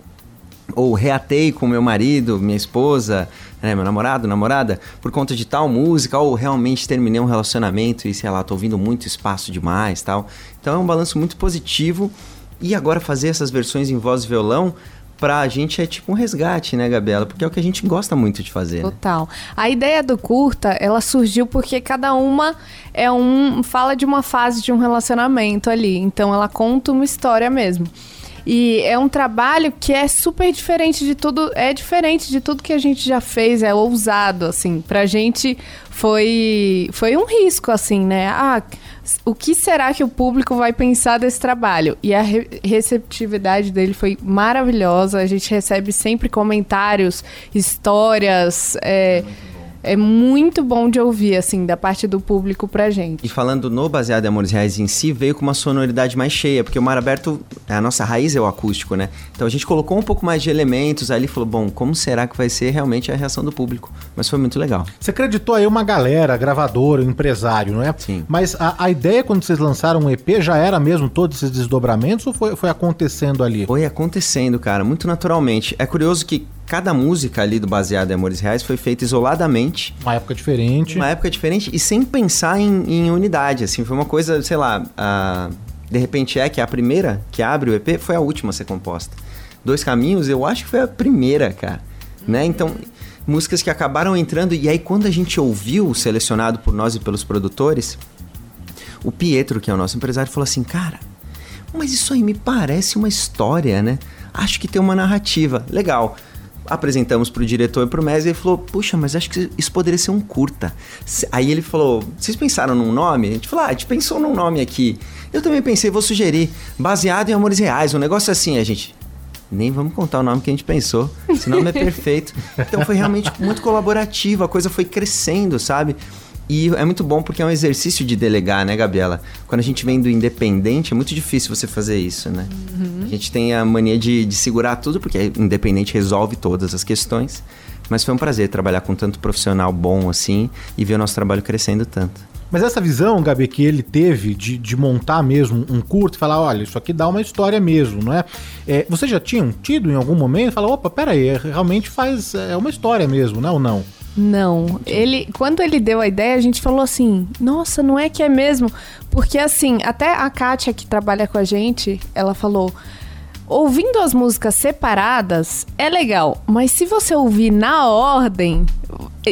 ou reatei com meu marido, minha esposa, né, meu namorado, namorada, por conta de tal música, ou realmente terminei um relacionamento e sei lá, tô ouvindo muito espaço demais, tal. Então é um balanço muito positivo. E agora fazer essas versões em voz e violão, pra gente é tipo um resgate, né, Gabriela? Porque é o que a gente gosta muito de fazer. né? Total. A ideia do curta, ela surgiu porque cada uma é um fala de uma fase de um relacionamento ali. Então ela conta uma história mesmo. E é um trabalho que é super diferente de tudo, é diferente de tudo que a gente já fez, é ousado assim. Pra gente foi foi um risco assim, né? Ah, o que será que o público vai pensar desse trabalho? E a re- receptividade dele foi maravilhosa. A gente recebe sempre comentários, histórias, é, muito bom de ouvir, assim, da parte do público pra gente. E falando no Baseado em Amores Reais em si, veio com uma sonoridade mais cheia, porque o Mar Aberto, a nossa raiz é o acústico, né? Então a gente colocou um pouco mais de elementos ali e falou, bom, como será que vai ser realmente a reação do público? Mas foi muito legal. Você acreditou aí uma galera, gravadora, empresário, não é? Sim. Mas a, a ideia quando vocês lançaram o EP já era mesmo todos esses desdobramentos ou foi, foi acontecendo ali? Foi acontecendo, cara, muito naturalmente. É curioso que cada música ali do Baseado em Amores Reais foi feita isoladamente. Uma época diferente. Uma época diferente e sem pensar em, em unidade, assim. Foi uma coisa, sei lá, a, de repente é que a primeira que abre o EP foi a última a ser composta. Dois Caminhos, eu acho que foi a primeira, cara. Né? Então, músicas que acabaram entrando. E aí, quando a gente ouviu, selecionado por nós e pelos produtores, o Pietro, que é o nosso empresário, falou assim: Cara, mas isso aí me parece uma história, né? Acho que tem uma narrativa. Legal. Apresentamos pro diretor e pro Messi e ele falou: Puxa, mas acho que isso poderia ser um curta. Aí ele falou: Vocês pensaram num nome? A gente falou: Ah, a gente pensou num nome aqui. Eu também pensei, vou sugerir. Baseado em amores reais, um negócio assim, a gente. Nem vamos contar o nome que a gente pensou. Esse nome é perfeito. Então foi realmente muito colaborativo, a coisa foi crescendo, sabe? E é muito bom porque é um exercício de delegar, né, Gabriela? Quando a gente vem do independente, é muito difícil você fazer isso, né? A gente tem a mania de, de segurar tudo, porque independente resolve todas as questões. Mas foi um prazer trabalhar com tanto profissional bom assim e ver o nosso trabalho crescendo tanto. Mas essa visão, Gabi, que ele teve de, de montar mesmo um curto e falar, olha, isso aqui dá uma história mesmo, não é? é vocês já tinham tido em algum momento? Falar, opa, peraí, é- realmente faz é uma história mesmo, né ou não? Não, ele quando ele deu a ideia, a gente falou assim: "Nossa, não é que é mesmo?" Porque assim, até a Kátia que trabalha com a gente, ela falou: "Ouvindo as músicas separadas é legal, mas se você ouvir na ordem,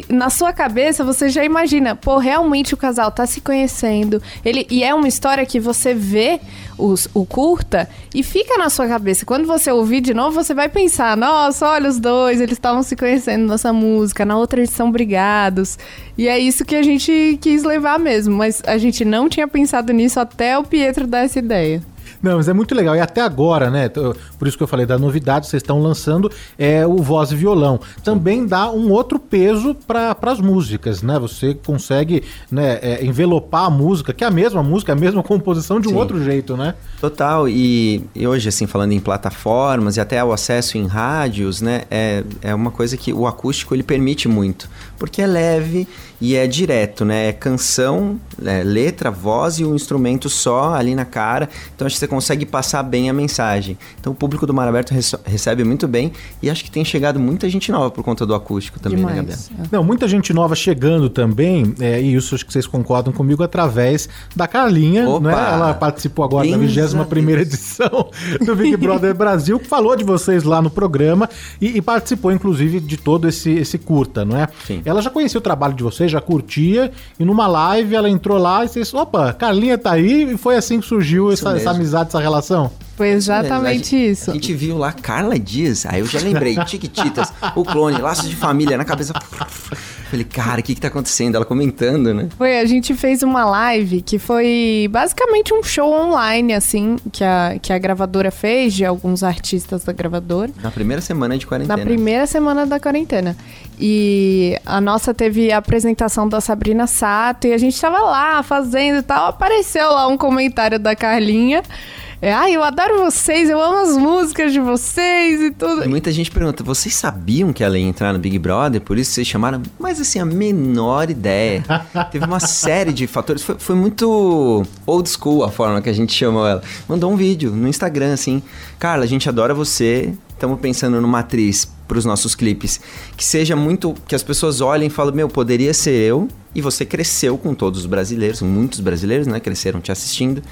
na sua cabeça você já imagina, pô, realmente o casal tá se conhecendo. Ele e é uma história que você vê os, o curta e fica na sua cabeça. Quando você ouvir de novo, você vai pensar: nossa, olha os dois, eles estavam se conhecendo nessa música. Na outra eles são brigados. E é isso que a gente quis levar mesmo. Mas a gente não tinha pensado nisso até o Pietro dar essa ideia. Não, mas é muito legal. E até agora, né? Por isso que eu falei da novidade, vocês estão lançando é o voz e violão. Também dá um outro peso para as músicas, né? Você consegue né, é, envelopar a música, que é a mesma música, a mesma composição de um Sim. outro jeito, né? Total, e, e hoje, assim, falando em plataformas e até o acesso em rádios, né, é, é uma coisa que o acústico ele permite muito, porque é leve e é direto, né, é canção, é letra, voz e um instrumento só ali na cara, então acho que você consegue passar bem a mensagem. Então o público do Mar Aberto rece- recebe muito bem e acho que tem chegado muita gente nova por conta do acústico também, né, Gabriel? Não, muita gente nova chegando também, é, e isso acho que vocês concordam comigo, através da Carlinha, Opa! né? Ela participou agora da Bens 21 edição do Big Brother Brasil, que falou de vocês lá no programa e, e participou, inclusive, de todo esse, esse curta, não é? Sim. Ela já conhecia o trabalho de vocês, já curtia, e numa live ela entrou lá e vocês, opa, Carlinha tá aí, e foi assim que surgiu essa, essa amizade, essa relação. Foi exatamente A isso. A gente viu lá Carla Dias, aí eu já lembrei, Tiquititas, o clone, laços de família na cabeça. Falei, cara, o que que tá acontecendo? Ela comentando, né? Foi, a gente fez uma live que foi basicamente um show online, assim, que a, que a gravadora fez, de alguns artistas da gravadora. Na primeira semana de quarentena. Na primeira semana da quarentena. E a nossa teve a apresentação da Sabrina Sato e a gente tava lá fazendo e tal. Apareceu lá um comentário da Carlinha. É, Ai, eu adoro vocês, eu amo as músicas de vocês e tudo. E muita gente pergunta, vocês sabiam que ela ia entrar no Big Brother? Por isso vocês chamaram? Mas assim, a menor ideia. Teve uma série de fatores. Foi, foi muito old school a forma que a gente chamou ela. Mandou um vídeo no Instagram, assim. Carla, a gente adora você. Estamos pensando numa atriz para os nossos clipes que seja muito. que as pessoas olhem e falem, meu, poderia ser eu. E você cresceu com todos os brasileiros, muitos brasileiros, né? Cresceram te assistindo.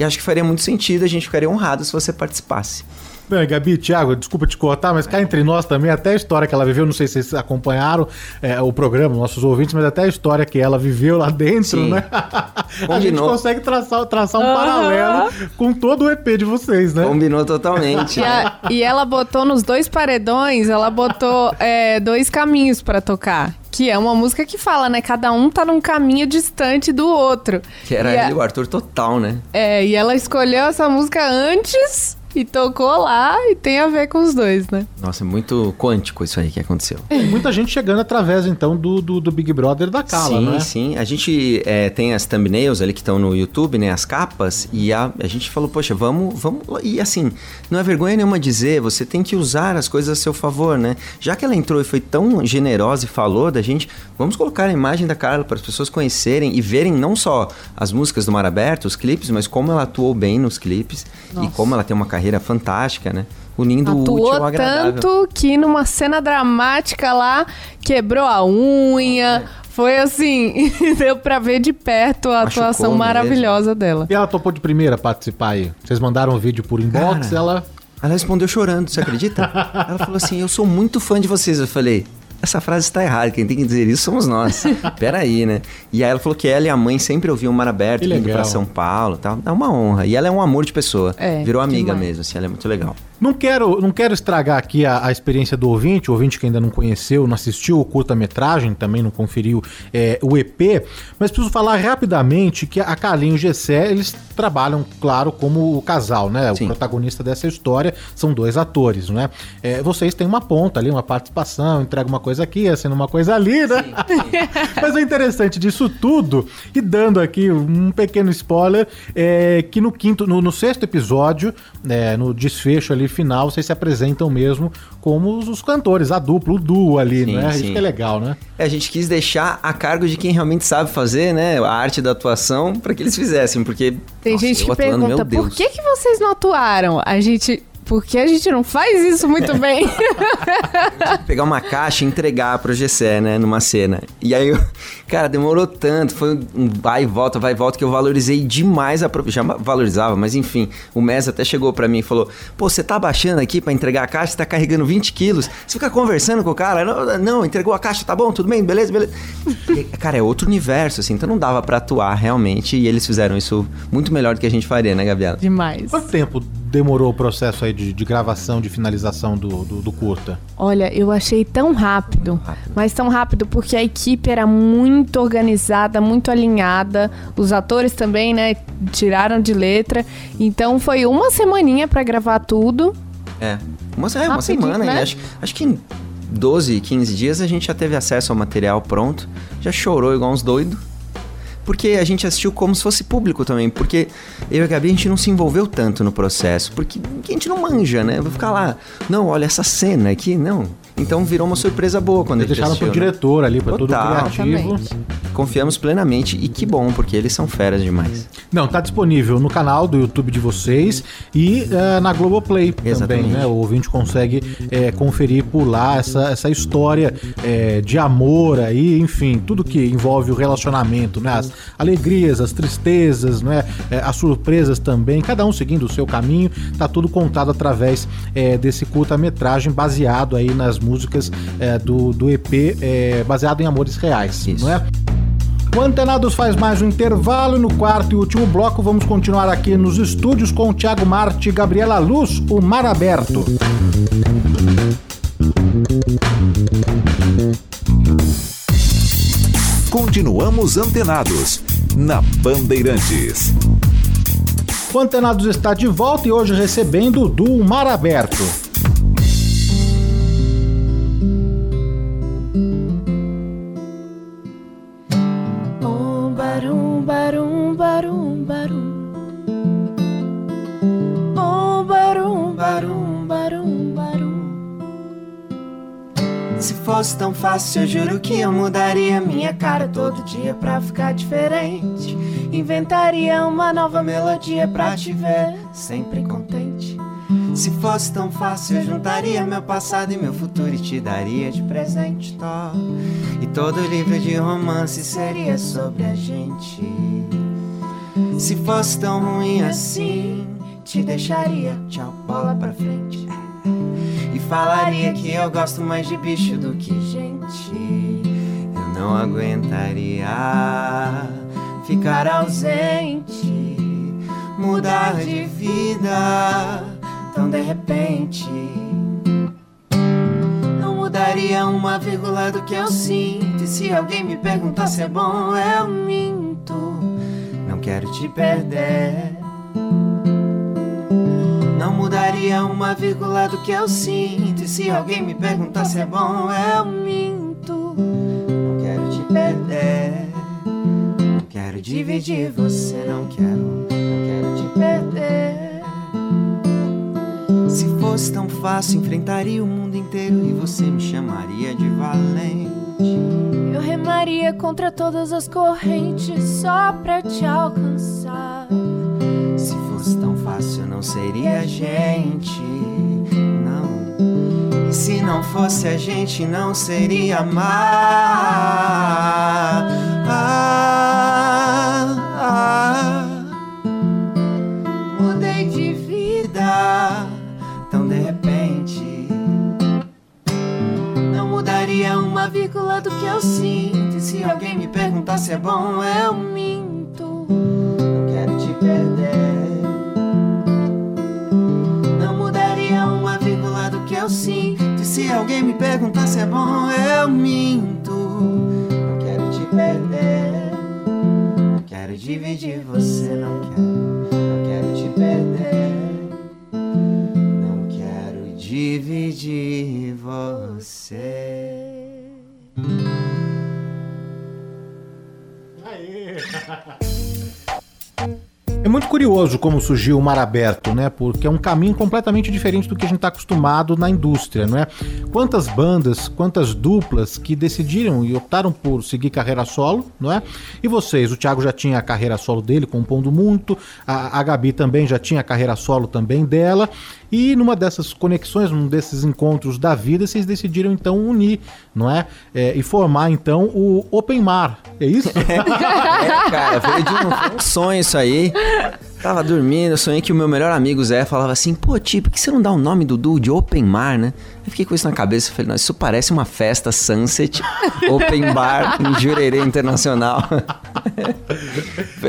E acho que faria muito sentido, a gente ficaria honrado se você participasse. Bem, Gabi, Thiago, desculpa te cortar, mas cá entre nós também, até a história que ela viveu, não sei se vocês acompanharam é, o programa, nossos ouvintes, mas até a história que ela viveu lá dentro, Sim. né? a gente Combinou. consegue traçar, traçar um paralelo com todo o EP de vocês, né? Combinou totalmente. E, a- e ela botou nos dois paredões, ela botou é, dois caminhos pra tocar. Que é uma música que fala, né? Cada um tá num caminho distante do outro. Que era e, a- ele e o Arthur total, né? é, e ela escolheu essa música antes e tocou lá e tem a ver com os dois, né? Nossa, é muito quântico isso aí que aconteceu. Tem muita gente chegando através, então, do, do, do Big Brother da Cala, sim, né? sim. A gente é, tem as thumbnails ali que estão no YouTube, né? As capas. E a, a gente falou, poxa, vamos, vamos. E assim, não é vergonha nenhuma dizer, você tem que usar as coisas a seu favor, né? Já que ela entrou e foi tão generosa e falou da gente, vamos colocar a imagem da Carla para as pessoas conhecerem e verem não só as músicas do Mar Aberto, os clipes, mas como ela atuou bem nos clipes Nossa. e como ela tem uma carreira fantástica, né? Unindo o Atuou útil ao agradável. tanto que numa cena dramática lá, quebrou a unha. Foi assim, deu pra ver de perto a Machucou atuação mesmo. maravilhosa dela. E ela topou de primeira participar aí? Vocês mandaram um vídeo por inbox, Cara, ela... Ela respondeu chorando, você acredita? ela falou assim: Eu sou muito fã de vocês. Eu falei. Essa frase está errada, quem tem que dizer isso somos nós. Peraí, né? E aí ela falou que ela e a mãe sempre ouviam o Mar Aberto, Que indo legal. pra São Paulo tal. É uma honra. E ela é um amor de pessoa. É, Virou amiga demais. mesmo, assim, ela é muito legal. Não quero, não quero estragar aqui a, a experiência do ouvinte, o ouvinte que ainda não conheceu, não assistiu o curta-metragem, também não conferiu é, o EP, mas preciso falar rapidamente que a Carlinho e o Gessé, eles trabalham, claro, como o casal, né? O protagonista dessa história são dois atores, né? É, vocês têm uma ponta ali, uma participação, entrega uma coisa aqui, acena uma coisa ali, né? mas o interessante disso tudo, e dando aqui um pequeno spoiler, é que no quinto, no, no sexto episódio, né, no desfecho ali final, vocês se apresentam mesmo como os, os cantores, a dupla, o duo ali, Sim, né? Isso sim. que é legal, né? É, a gente quis deixar a cargo de quem realmente sabe fazer, né? A arte da atuação, para que eles fizessem, porque. Tem nossa, gente eu que atuando, pergunta, meu por que, que vocês não atuaram? A gente... Porque a gente não faz isso muito bem. pegar uma caixa e entregar pro Gessé, né, numa cena. E aí, eu, cara, demorou tanto, foi um vai e volta, vai e volta, que eu valorizei demais a... Já valorizava, mas enfim, o Mes até chegou pra mim e falou, pô, você tá baixando aqui pra entregar a caixa, você tá carregando 20 quilos, você fica conversando com o cara, não, não, entregou a caixa, tá bom, tudo bem, beleza, beleza. E, cara, é outro universo, assim, então não dava pra atuar realmente, e eles fizeram isso muito melhor do que a gente faria, né, Gabriela? Demais. Quanto tempo demorou o processo aí de, de gravação, de finalização do, do, do curta? Olha, eu achei tão rápido, mas tão rápido porque a equipe era muito organizada, muito alinhada. Os atores também, né, tiraram de letra. Então foi uma semaninha pra gravar tudo. É, uma, é, uma semana, né? acho, acho que em 12, 15 dias a gente já teve acesso ao material pronto, já chorou igual uns doidos. Porque a gente assistiu como se fosse público também, porque eu e a Gabi a gente não se envolveu tanto no processo, porque a gente não manja, né? Vai ficar lá, não, olha essa cena aqui, não. Então virou uma surpresa boa quando Eles gente deixaram pro né? diretor ali, pra todo Total. criativo. Confiamos plenamente e que bom, porque eles são feras demais. Não, tá disponível no canal do YouTube de vocês e eh, na Globoplay também, Exatamente. né? O ouvinte consegue eh, conferir por lá essa, essa história eh, de amor aí, enfim, tudo que envolve o relacionamento, né? As alegrias, as tristezas, né? As surpresas também, cada um seguindo o seu caminho, tá tudo contado através desse curta-metragem baseado aí nas músicas eh, do, do EP, eh, baseado em amores reais, não é? O Antenados faz mais um intervalo. No quarto e último bloco, vamos continuar aqui nos estúdios com o Thiago Marte e Gabriela Luz, o Mar Aberto. Continuamos antenados na Bandeirantes. O Antenados está de volta e hoje recebendo do Mar Aberto. Fosse tão fácil, eu juro que eu mudaria minha cara todo dia pra ficar diferente. Inventaria uma nova melodia pra te ver sempre contente. Se fosse tão fácil, eu juntaria meu passado e meu futuro e te daria de presente, tó. E todo livro de romance seria sobre a gente. Se fosse tão ruim assim, te deixaria tchau, bola pra frente. Falaria que eu gosto mais de bicho do que gente. Eu não aguentaria ficar ausente, mudar de vida tão de repente. Não mudaria uma vírgula do que eu sinto. E se alguém me perguntar se é bom, eu minto. Não quero te perder. Mudaria uma vírgula do que eu sinto. E se alguém me perguntar se é bom, eu minto. Não quero te perder. Não quero dividir você, não quero. Não quero te perder. Se fosse tão fácil, enfrentaria o mundo inteiro e você me chamaria de valente. Eu remaria contra todas as correntes só pra te alcançar. Se fosse tão fácil, não seria a gente. Não. E se não fosse a gente, não seria amar. Ah, ah. Mudei de vida tão de repente. Não mudaria uma vírgula do que eu sinto. E se alguém me perguntar se é bom, eu minto. Não quero te perder. Eu. E se alguém me perguntar se é bom, eu minto. Não quero te perder. Não quero dividir você, não quero. Não quero te perder. Não quero dividir você. Muito curioso como surgiu o Mar Aberto, né? Porque é um caminho completamente diferente do que a gente está acostumado na indústria, não é? Quantas bandas, quantas duplas que decidiram e optaram por seguir carreira solo, não é? E vocês, o Thiago já tinha a carreira solo dele, compondo muito, a, a Gabi também já tinha a carreira solo também dela, e numa dessas conexões, num desses encontros da vida, vocês decidiram então unir, não é? É, e formar então o Open Mar, é isso? É, cara, veio de um, um sonho isso aí. Tava dormindo, sonhei que o meu melhor amigo Zé falava assim, pô, tio, por que você não dá o nome do duo de Open Mar, né? Eu fiquei com isso na cabeça e falei, não, isso parece uma festa Sunset Open Bar em Jurerê Internacional.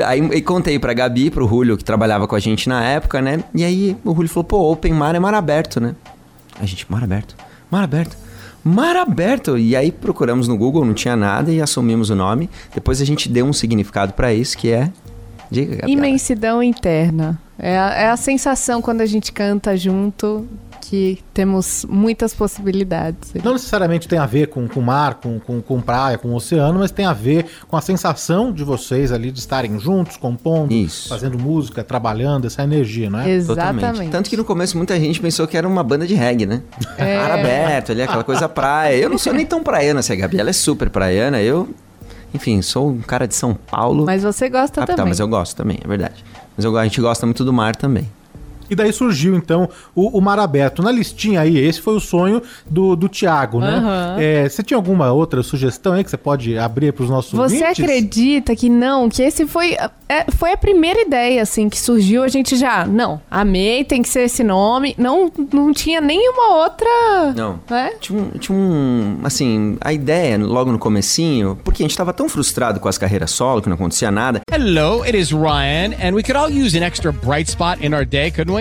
aí e contei pra Gabi, pro Julio, que trabalhava com a gente na época, né? E aí o Julio falou, pô, Open Mar é mar aberto, né? A gente, mar aberto? Mar aberto? Mar aberto! E aí procuramos no Google, não tinha nada e assumimos o nome. Depois a gente deu um significado pra isso, que é... Diga, Gabriela. Imensidão interna. É a, é a sensação quando a gente canta junto que temos muitas possibilidades. Não necessariamente tem a ver com, com mar, com, com, com praia, com oceano, mas tem a ver com a sensação de vocês ali de estarem juntos, compondo, Isso. fazendo música, trabalhando, essa energia, não é? Totalmente. Tanto que no começo muita gente pensou que era uma banda de reggae, né? É. Mar aberto ali, aquela coisa praia. Eu não sou nem tão praiana assim, a Gabi, ela é super praiana. Eu, enfim, sou um cara de São Paulo. Mas você gosta capital, também. mas eu gosto também, é verdade. Mas eu, a gente gosta muito do mar também. E daí surgiu, então, o, o Mar Aberto. Na listinha aí, esse foi o sonho do, do Thiago, né? Aham. É, você tinha alguma outra sugestão aí que você pode abrir para os nossos Você ouvintes? acredita que não? Que esse foi, é, foi a primeira ideia, assim, que surgiu. A gente já, não, amei, tem que ser esse nome. Não, não tinha nenhuma outra. Não. É? Tinha um, tinha um. Assim, a ideia logo no comecinho, porque a gente tava tão frustrado com as carreiras solo, que não acontecia nada. Hello, it is Ryan, and we could all use an extra bright spot in our day, couldn't we?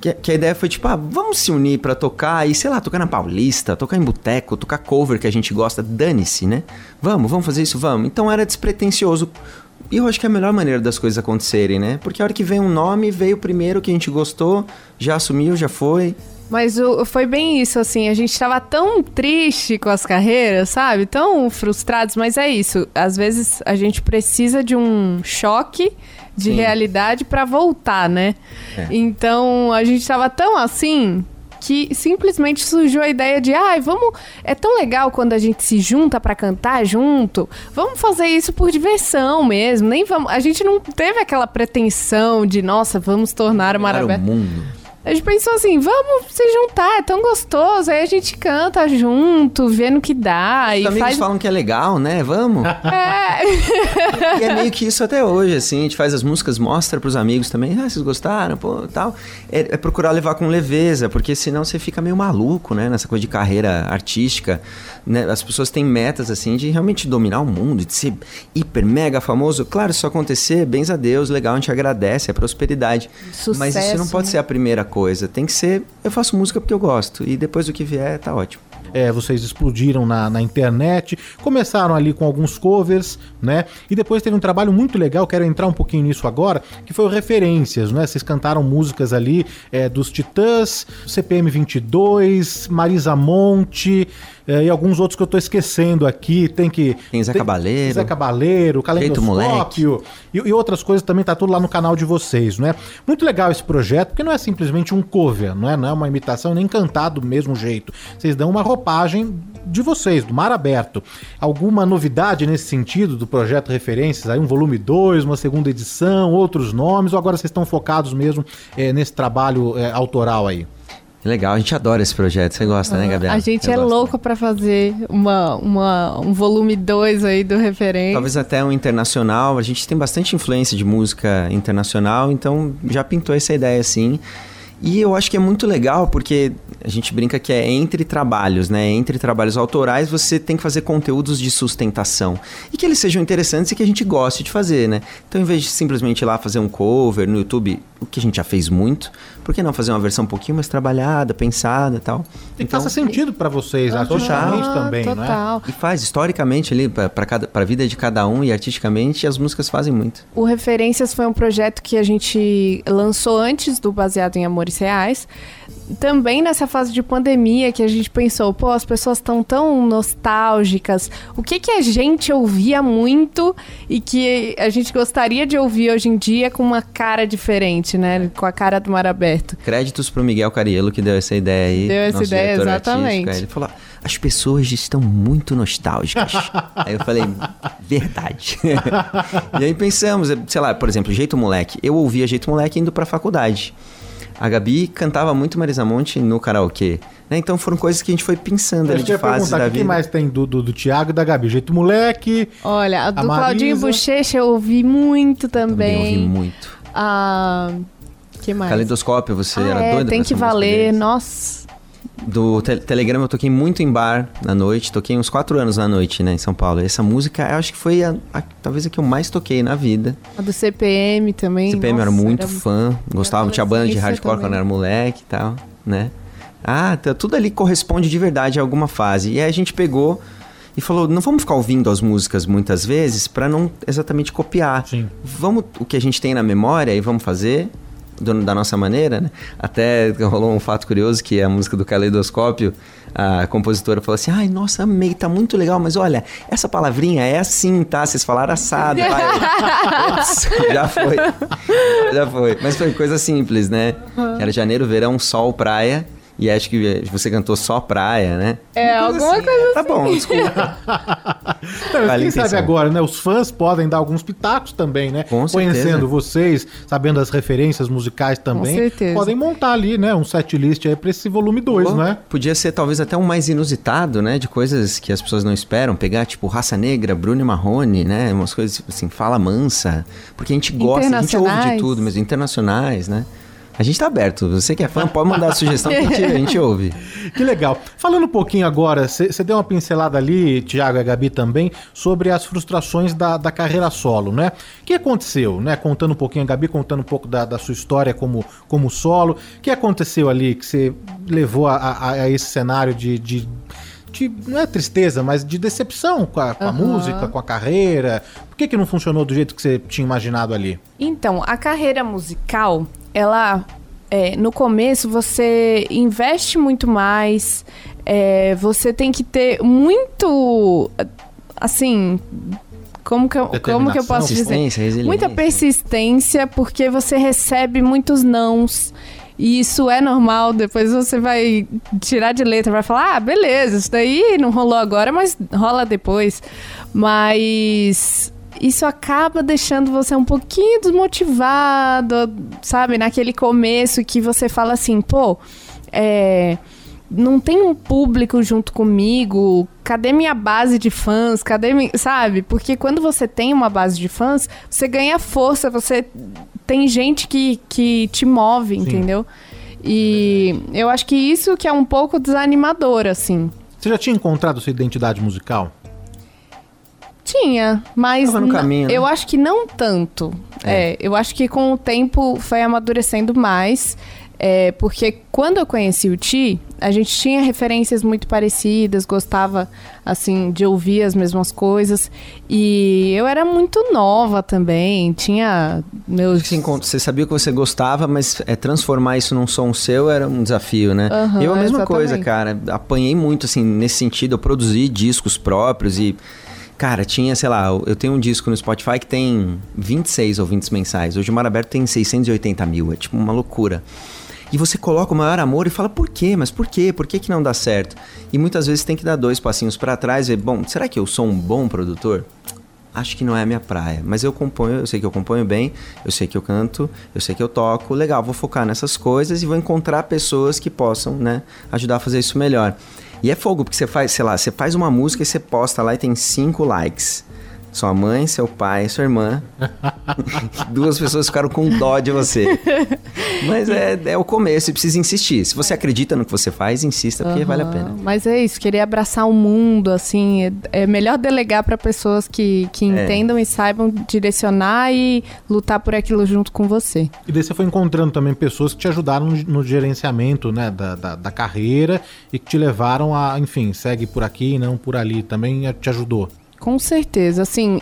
que, que a ideia foi tipo, ah, vamos se unir pra tocar e, sei lá, tocar na Paulista, tocar em boteco, tocar cover que a gente gosta, dane-se, né? Vamos, vamos fazer isso, vamos. Então era despretensioso. E eu acho que é a melhor maneira das coisas acontecerem, né? Porque a hora que vem um nome, veio o primeiro que a gente gostou, já assumiu, já foi. Mas o- foi bem isso, assim, a gente tava tão triste com as carreiras, sabe? Tão frustrados, mas é isso. Às vezes a gente precisa de um choque de Sim. realidade pra voltar, né? É. Então a gente tava tão assim que simplesmente surgiu a ideia de, ai, vamos, é tão legal quando a gente se junta pra cantar junto. Vamos fazer isso por diversão mesmo, nem vamos, a gente não teve aquela pretensão de, nossa, vamos tornar Era o mundo. A gente pensou assim, vamos se juntar, é tão gostoso. Aí a gente canta junto, vendo que dá. Os e amigos faz... falam que é legal, né? Vamos. É. e é meio que isso até hoje, assim. A gente faz as músicas, mostra pros amigos também. Ah, vocês gostaram? Pô, tal. É, é procurar levar com leveza, porque senão você fica meio maluco, né? Nessa coisa de carreira artística. Né? As pessoas têm metas, assim, de realmente dominar o mundo, de ser hiper, mega famoso. Claro, se isso acontecer, bens a Deus, legal, a gente agradece, é prosperidade. Sucesso, Mas isso não pode né? ser a primeira coisa. Tem que ser, eu faço música porque eu gosto. E depois do que vier, tá ótimo. É, vocês explodiram na, na internet, começaram ali com alguns covers, né? E depois teve um trabalho muito legal, quero entrar um pouquinho nisso agora, que foi o Referências, né? Vocês cantaram músicas ali é, dos Titãs, CPM 22, Marisa Monte é, e alguns outros que eu tô esquecendo aqui. Tem que. Tem Zé Cabaleiro. Zé Cabaleiro, Calendoscópio e, e outras coisas também, tá tudo lá no canal de vocês, né? Muito legal esse projeto, porque não é simplesmente um cover, não é, não é uma imitação nem cantado do mesmo jeito. Vocês dão uma roupagem de vocês, do Mar Aberto. Alguma novidade nesse sentido do projeto Referências? Aí um volume 2, uma segunda edição, outros nomes, ou agora vocês estão focados mesmo eh, nesse trabalho eh, autoral aí? Legal, a gente adora esse projeto. Você gosta, né, Gabriela? A gente Eu é gosto. louco pra fazer uma, uma, um volume 2 aí do referente. Talvez até um internacional. A gente tem bastante influência de música internacional, então já pintou essa ideia assim. E eu acho que é muito legal porque a gente brinca que é entre trabalhos, né? Entre trabalhos autorais você tem que fazer conteúdos de sustentação. E que eles sejam interessantes e que a gente goste de fazer, né? Então, em vez de simplesmente ir lá fazer um cover no YouTube, o que a gente já fez muito, por que não fazer uma versão um pouquinho mais trabalhada, pensada e tal? E que faça sentido pra vocês, artisticamente também, é? total. E faz historicamente ali para para a vida de cada um e artisticamente as músicas fazem muito. O Referências foi um projeto que a gente lançou antes do Baseado em Amores Reais. Também nessa fase de pandemia que a gente pensou, pô, as pessoas estão tão nostálgicas. O que que a gente ouvia muito e que a gente gostaria de ouvir hoje em dia com uma cara diferente, né? Com a cara do mar aberto. Créditos pro Miguel Cariello que deu essa ideia aí. Deu essa ideia, exatamente. artístico. Ele falou: as pessoas estão muito nostálgicas. aí eu falei: verdade. e aí pensamos, sei lá, por exemplo, Jeito Moleque. Eu ouvia Jeito Moleque indo pra faculdade. A Gabi cantava muito Marisa Monte no karaokê. Né? Então foram coisas que a gente foi pensando ali de ia fases perguntar, da o que vida. mais tem do, do, do Thiago e da Gabi? Jeito moleque. Olha, a do Marisa. Claudinho Bochecha eu ouvi muito também. Também ouvi muito. Ah, que mais? Caleidoscópio, você Ah, era é, doida tem que valer, nossa. Do te Telegram eu toquei muito em bar na noite, toquei uns quatro anos na noite, né, em São Paulo. Essa música, eu acho que foi a, a- talvez a que eu mais toquei na vida. A do CPM também. CPM eu era nossa, muito era- fã, gostava, tinha banda de hardcore também. quando eu era moleque e tal, né? Ah, tá- tudo ali corresponde de verdade a alguma fase. E aí a gente pegou e falou, não vamos ficar ouvindo as músicas muitas vezes pra não exatamente copiar. Vamos o que a gente tem na memória e vamos fazer do- da nossa maneira, né? Até rolou um fato curioso que a música do Caleidoscópio, a compositora falou assim: "Ai, nossa, amei, tá muito legal, mas olha, essa palavrinha é assim, tá? Vocês falaram assado". Ops, já foi. Já foi. Mas foi coisa simples, né? Era janeiro, verão, sol, praia. E acho que você cantou só praia, né? É, alguma coisa Tá bom, desculpa. Não, Vale quem sabe agora, né? Os fãs podem dar alguns pitacos também, né? Com certeza. Conhecendo vocês, sabendo as referências musicais também. certeza. Podem montar ali, né? Um set list aí pra esse volume 2, Pô, né? Podia ser talvez até um mais inusitado, né? De coisas que as pessoas não esperam. Pegar, tipo, Raça Negra, Bruno e Marrone, né? Umas coisas assim, fala mansa. Porque a gente gosta, a gente ouve de tudo, mas internacionais, né? A gente tá aberto. Você que é fã, pode mandar sugestão que a gente, a gente ouve. Que legal. Falando um pouquinho agora, você deu uma pincelada ali, Tiago e a Gabi também, sobre as frustrações da, da carreira solo, né? O que aconteceu, né? Contando um pouquinho, a Gabi contando um pouco da, da sua história como, como solo. O que aconteceu ali que você levou a, a- a esse cenário de, de, de- Não é tristeza, mas de decepção com a, com a Aham. música, com a carreira? Por que, que não funcionou do jeito que você tinha imaginado ali? Então, a carreira musical, ela. é, no começo você investe muito mais, é, você tem que ter muito. Assim. Como que, eu, como que eu posso dizer? Persistência, resiliência. Muita persistência, porque você recebe muitos nãos. E isso é normal, depois você vai tirar de letra, vai falar, ah, beleza, isso daí não rolou agora, mas rola depois. Mas isso acaba deixando você um pouquinho desmotivado, sabe? Naquele começo que você fala assim, pô, é, não tem um público junto comigo, cadê minha base de fãs? Cadê, mi... sabe? Porque quando você tem uma base de fãs, você ganha força, você tem gente que, que te move, Sim. entendeu? E eu acho que isso que é um pouco desanimador, assim. Você já tinha encontrado sua identidade musical? Tinha, mas no caminho, né? eu acho que não tanto. É. é. eu acho que com o tempo foi amadurecendo mais. É, porque quando eu conheci o Ti, a gente tinha referências muito parecidas, gostava, assim, de ouvir as mesmas coisas. E eu era muito nova também, tinha meus... Você sabia que você gostava, mas é, transformar isso num som seu era um desafio, né? Uhum, eu a mesma exatamente. coisa, cara. Apanhei muito, assim, nesse sentido. Eu produzi discos próprios e... Cara, tinha, sei lá, eu tenho um disco no Spotify que tem 26 ouvintes mensais. Hoje o Mar Aberto tem 680 mil. É tipo uma loucura e você coloca o maior amor e fala por quê? Mas por quê? Por que, que não dá certo? E muitas vezes tem que dar dois passinhos para trás e ver, bom, será que eu sou um bom produtor? Acho que não é a minha praia, mas eu componho, eu sei que eu componho bem, eu sei que eu canto, eu sei que eu toco, legal, vou focar nessas coisas e vou encontrar pessoas que possam, né, ajudar a fazer isso melhor. E é fogo, porque você faz, sei lá, você faz uma música e você posta lá e tem cinco likes. Sua mãe, seu pai, sua irmã. Duas pessoas ficaram com dó de você. Mas é, é o começo e precisa insistir. Se você acredita no que você faz, insista, porque uhum. vale a pena. Mas é isso, querer abraçar o mundo, assim, é, é melhor delegar para pessoas que, que é. entendam e saibam direcionar e lutar por aquilo junto com você. E daí você foi encontrando também pessoas que te ajudaram no, no gerenciamento né, da, da, da carreira e que te levaram a, enfim, segue por aqui e não por ali. Também te ajudou. Com certeza, assim,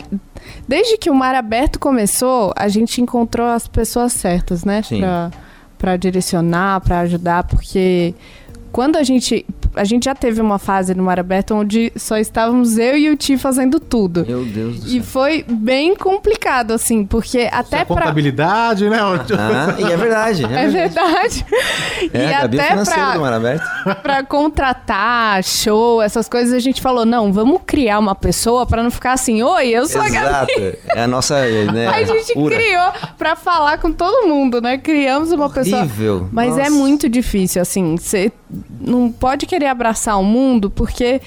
desde que o Mar Aberto começou, a gente encontrou as pessoas certas, né, para direcionar, para ajudar, porque quando a gente a gente já teve uma fase no Mar Aberto onde só estávamos eu e o Ti fazendo tudo. Meu Deus do céu. E foi bem complicado, assim, porque até para contabilidade, né? Ah, e é verdade. É, é verdade. É, e até para do Mar Aberto. Para contratar show, essas coisas, a gente falou, não, vamos criar uma pessoa para não ficar assim, oi, eu sou Exato. a Gabi. É a nossa, né, A gente pura. criou para falar com todo mundo, né? Criamos uma Horrível. pessoa. Mas Nossa. é muito difícil, assim, você não pode querer abraçar o mundo porque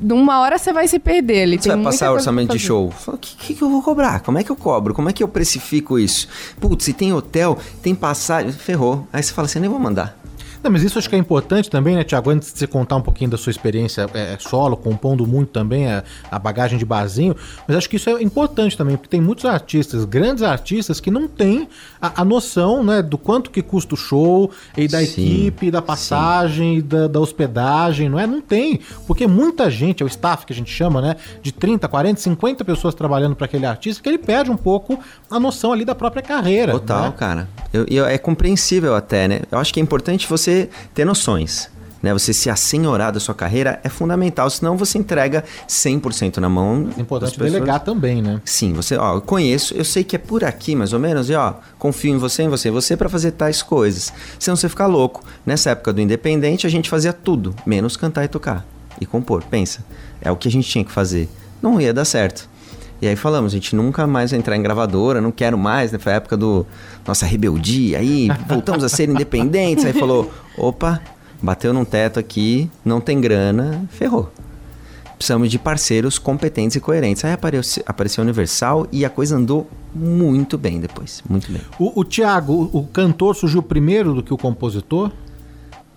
numa hora você vai se perder. Ele Você vai passar orçamento de show. O que, que, que, eu vou cobrar? Como é que eu cobro? Como é que eu precifico isso? Putz, se tem hotel, tem passagem, ferrou. Aí você fala assim, nem vou mandar. Não, mas isso acho que é importante também, né, Tiago? Antes de você contar um pouquinho da sua experiência é, solo, compondo muito também a, a, bagagem de barzinho, mas acho que isso é importante também, porque tem muitos artistas, grandes artistas, que não têm a, a noção né, do quanto que custa o show, e da sim, equipe, da passagem, da, da, hospedagem, não é? Não tem, porque muita gente, é o staff que a gente chama, né, de 30, 40, 50 pessoas trabalhando para aquele artista, que ele perde um pouco a noção ali da própria carreira. Total, né? cara. Eu, eu, é compreensível até, né? Eu acho que é importante você você ter noções. Né, você se assenhorar da sua carreira é fundamental, senão você entrega 100% na mão. É importante delegar também, né? Sim, você, ó, eu conheço, eu sei que é por aqui mais ou menos, e ó, confio em você, em você, você para fazer tais coisas. Senão você fica louco. Nessa época do independente, a gente fazia tudo, menos cantar e tocar e compor. Pensa, é o que a gente tinha que fazer. Não ia dar certo. E aí falamos, a gente nunca mais vai entrar em gravadora, não quero mais, né? Foi a época do nossa rebeldia, aí voltamos a ser independentes. Aí falou, opa, bateu num teto aqui, não tem grana, ferrou. Precisamos de parceiros competentes e coerentes. Aí apareceu, apareceu a Universal e a coisa andou muito bem depois, muito bem. O, o Tiago, o, o cantor surgiu primeiro do que o compositor?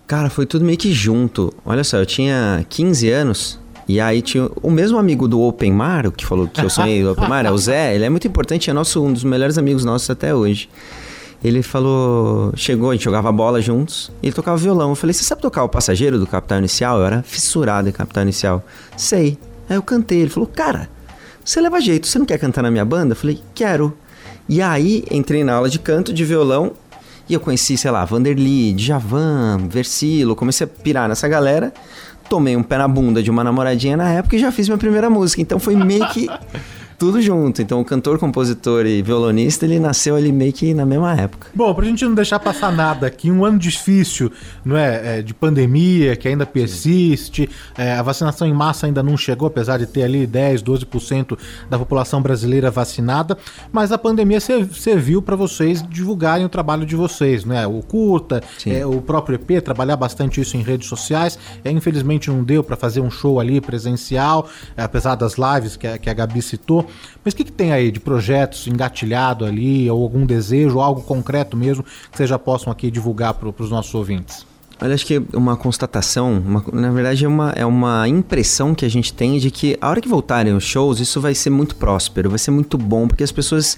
Cara, foi tudo meio que junto. Olha só, eu tinha 15 anos e aí tinha o mesmo amigo do Open Mar, que falou que eu sonhei do Open Mar, é o Zé, ele é muito importante, é nosso, um dos melhores amigos nossos até hoje. Ele falou, chegou, a gente jogava bola juntos, e ele tocava violão. Eu falei, você sabe tocar o passageiro do Capital Inicial? Eu era fissurado em Capital Inicial. Sei. Aí eu cantei, ele falou, cara, você leva jeito, você não quer cantar na minha banda? Eu falei, quero. E aí entrei na aula de canto de violão e eu conheci, sei lá, Vanderly, Djavan, Versilo, comecei a pirar nessa galera tomei um pé na bunda de uma namoradinha na época e já fiz minha primeira música. Então foi meio que tudo junto. Então o cantor, compositor e violonista, ele nasceu ali meio que na mesma época. Bom, pra gente não deixar passar nada aqui, um ano difícil, não é, é, de pandemia que ainda persiste, é, a vacinação em massa ainda não chegou, apesar de ter ali 10, 12% da população brasileira vacinada, mas a pandemia ser- serviu para vocês divulgarem o trabalho de vocês, né? O curta, é, o próprio EP, trabalhar bastante isso em redes sociais. É, infelizmente não deu para fazer um show ali presencial, é, apesar das lives que a, que a Gabi citou. Mas o que, que tem aí de projetos engatilhado ali, ou algum desejo, ou algo concreto mesmo, que vocês já possam aqui divulgar para os nossos ouvintes? Olha, acho que uma constatação, uma- na verdade é uma, é uma impressão que a gente tem de que a hora que voltarem os shows, isso vai ser muito próspero, vai ser muito bom, porque as pessoas.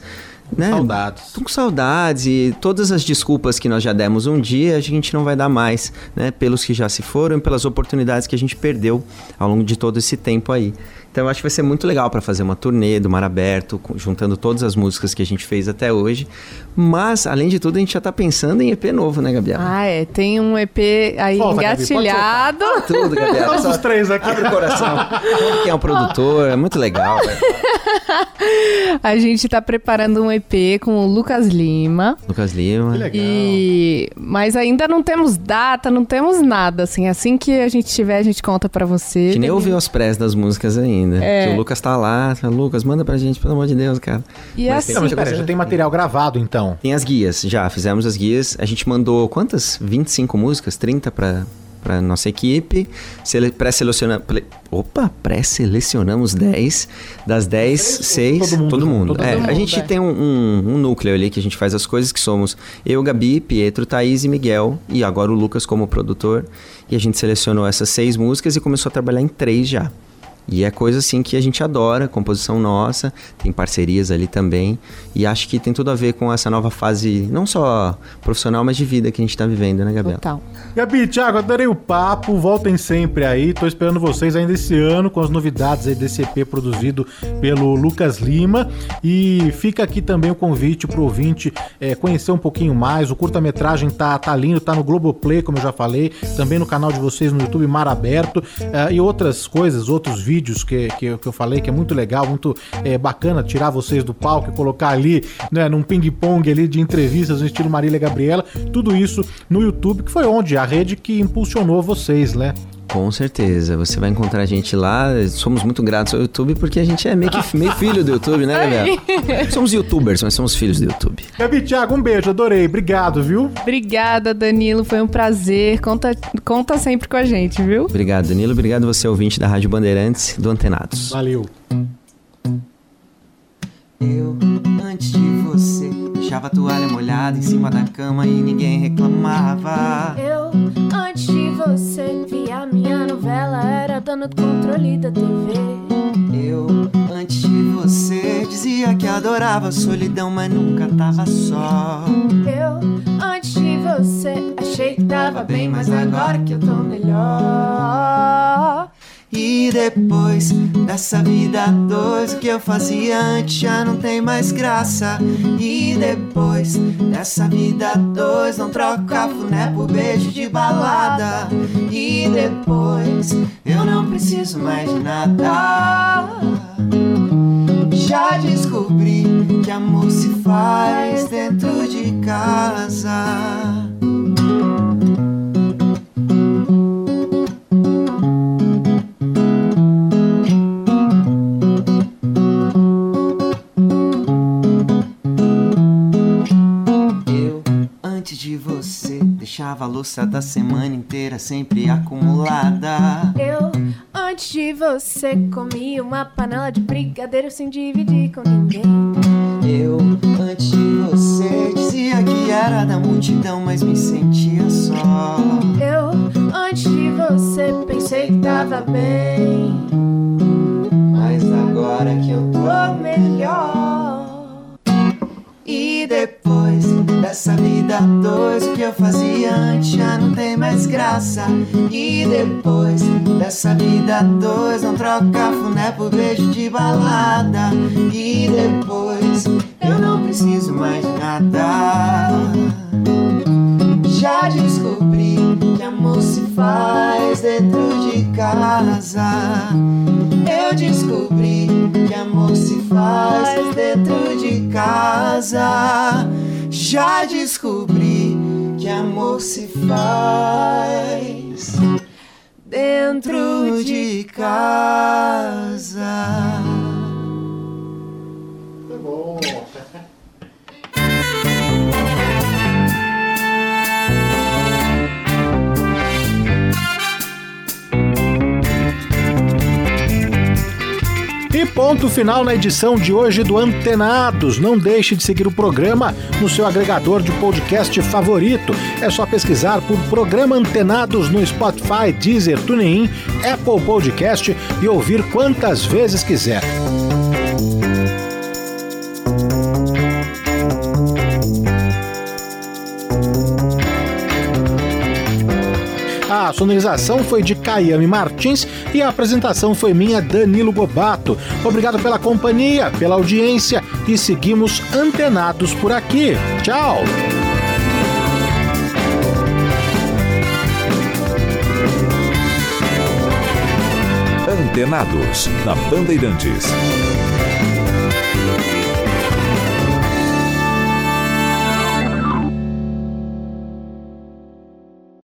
Né, Saudades. Estão com saudades e todas as desculpas que nós já demos um dia, a gente não vai dar mais, né? Pelos que já se foram e pelas oportunidades que a gente perdeu ao longo de todo esse tempo aí. Então eu acho que vai ser muito legal para fazer uma turnê do Mar Aberto, juntando todas as músicas que a gente fez até hoje. Mas, além de tudo, a gente já tá pensando em EP novo, né, Gabriela? Ah, é. Tem um EP aí Gabi, pode engatilhado. Tudo, Gabriela. Todos os três aqui. Abre o coração. Quem é o produtor, é muito legal. velho. A gente tá preparando um EP com o Lucas Lima. Lucas Lima. E mas ainda não temos data, não temos nada assim. Assim que a gente tiver, a gente conta pra você. A gente nem ouviu as prés das músicas ainda. É. Que o Lucas tá lá. Lucas, manda pra gente, pelo amor de Deus, cara. E Mas assim, tem Não, mas pera, coisa- já tem material gravado então. Tem as guias, já fizemos as guias. A gente mandou quantas? 25 músicas? 30 pra, pra nossa equipe. Sele- Pré-seleciona... ple- Opa, pré-selecionamos 10. Das 10, 6. todo mundo Todo mundo. todo É, mundo, a gente é. tem um, um- um núcleo ali que a gente faz as coisas que somos eu, Gabi, Pietro, Thaís e Miguel. E agora o Lucas como produtor. E a gente selecionou essas seis músicas e começou a trabalhar em três já. E é coisa assim que a gente adora, composição nossa, tem parcerias ali também. E acho que tem tudo a ver com essa nova fase, não só profissional, mas de vida que a gente tá vivendo, né, Gabriela? Total. Gabi, Thiago, adorei o papo. Voltem sempre aí. Tô esperando vocês ainda esse ano com as novidades aí desse EP produzido pelo Lucas Lima. E fica aqui também o convite pro ouvinte é, conhecer um pouquinho mais. O curta-metragem tá, tá lindo, tá no Globoplay, como eu já falei, também no canal de vocês no YouTube Mar Aberto. é, e outras coisas, outros vídeos que, que, eu- que eu falei, que é muito legal, muito é, bacana tirar vocês do palco e colocar ali, né, num ping-pong ali de entrevistas no estilo Marília Gabriela. Tudo isso no YouTube, que foi onde a rede que impulsionou vocês, né? Com certeza, você vai encontrar a gente lá. Somos muito gratos ao YouTube porque a gente é meio que meio filho do YouTube, né, Gabriela? Somos youtubers, mas somos filhos do YouTube. Gabi, Thiago, um beijo, adorei. Obrigado, viu? Obrigada, Danilo. Foi um prazer. Conta, conta sempre com a gente, viu? Obrigado, Danilo. Obrigado você, ouvinte da Rádio Bandeirantes do Antenados. Valeu. Eu, antes de você, deixava a toalha molhada em cima da cama e ninguém reclamava. Eu, antes de você, via minha novela, era dona do controle da TV. Eu, antes de você, dizia que adorava a solidão, mas nunca tava só. Eu, antes de você, achei que tava bem, mas agora que eu tô melhor. E depois dessa vida dois, o que eu fazia antes já não tem mais graça. E depois dessa vida dois, não troco cafuné por beijo de balada. E depois eu não preciso mais de nada. Já descobri que amor se faz dentro de casa. Deixava a louça da semana inteira sempre acumulada. Eu, antes de você, comi uma panela de brigadeiro sem dividir com ninguém. Eu, antes de você, dizia que era da multidão, mas me sentia só. Eu, antes de você, pensei que tava bem. Mas agora que eu Tô melhor. E depois dessa vida dois, o que eu fazia antes já não tem mais graça. E depois dessa vida dois, não troco cafuné por beijo de balada. E depois eu não preciso mais de nada. Já descobri que amor se faz dentro de casa. Eu descobri que amor se faz dentro de casa. Já descobri que amor se faz dentro de casa. Tá bom. E ponto final na edição de hoje do Antenados. Não deixe de seguir o programa no seu agregador de podcast favorito. É só pesquisar por Programa Antenados no Spotify, Deezer, TuneIn, Apple Podcast e ouvir quantas vezes quiser. A sonorização foi de Caiame Martins e a apresentação foi minha, Danilo Gobato. Obrigado pela companhia, pela audiência e seguimos antenados por aqui. Tchau! Antenados, na Bandeirantes.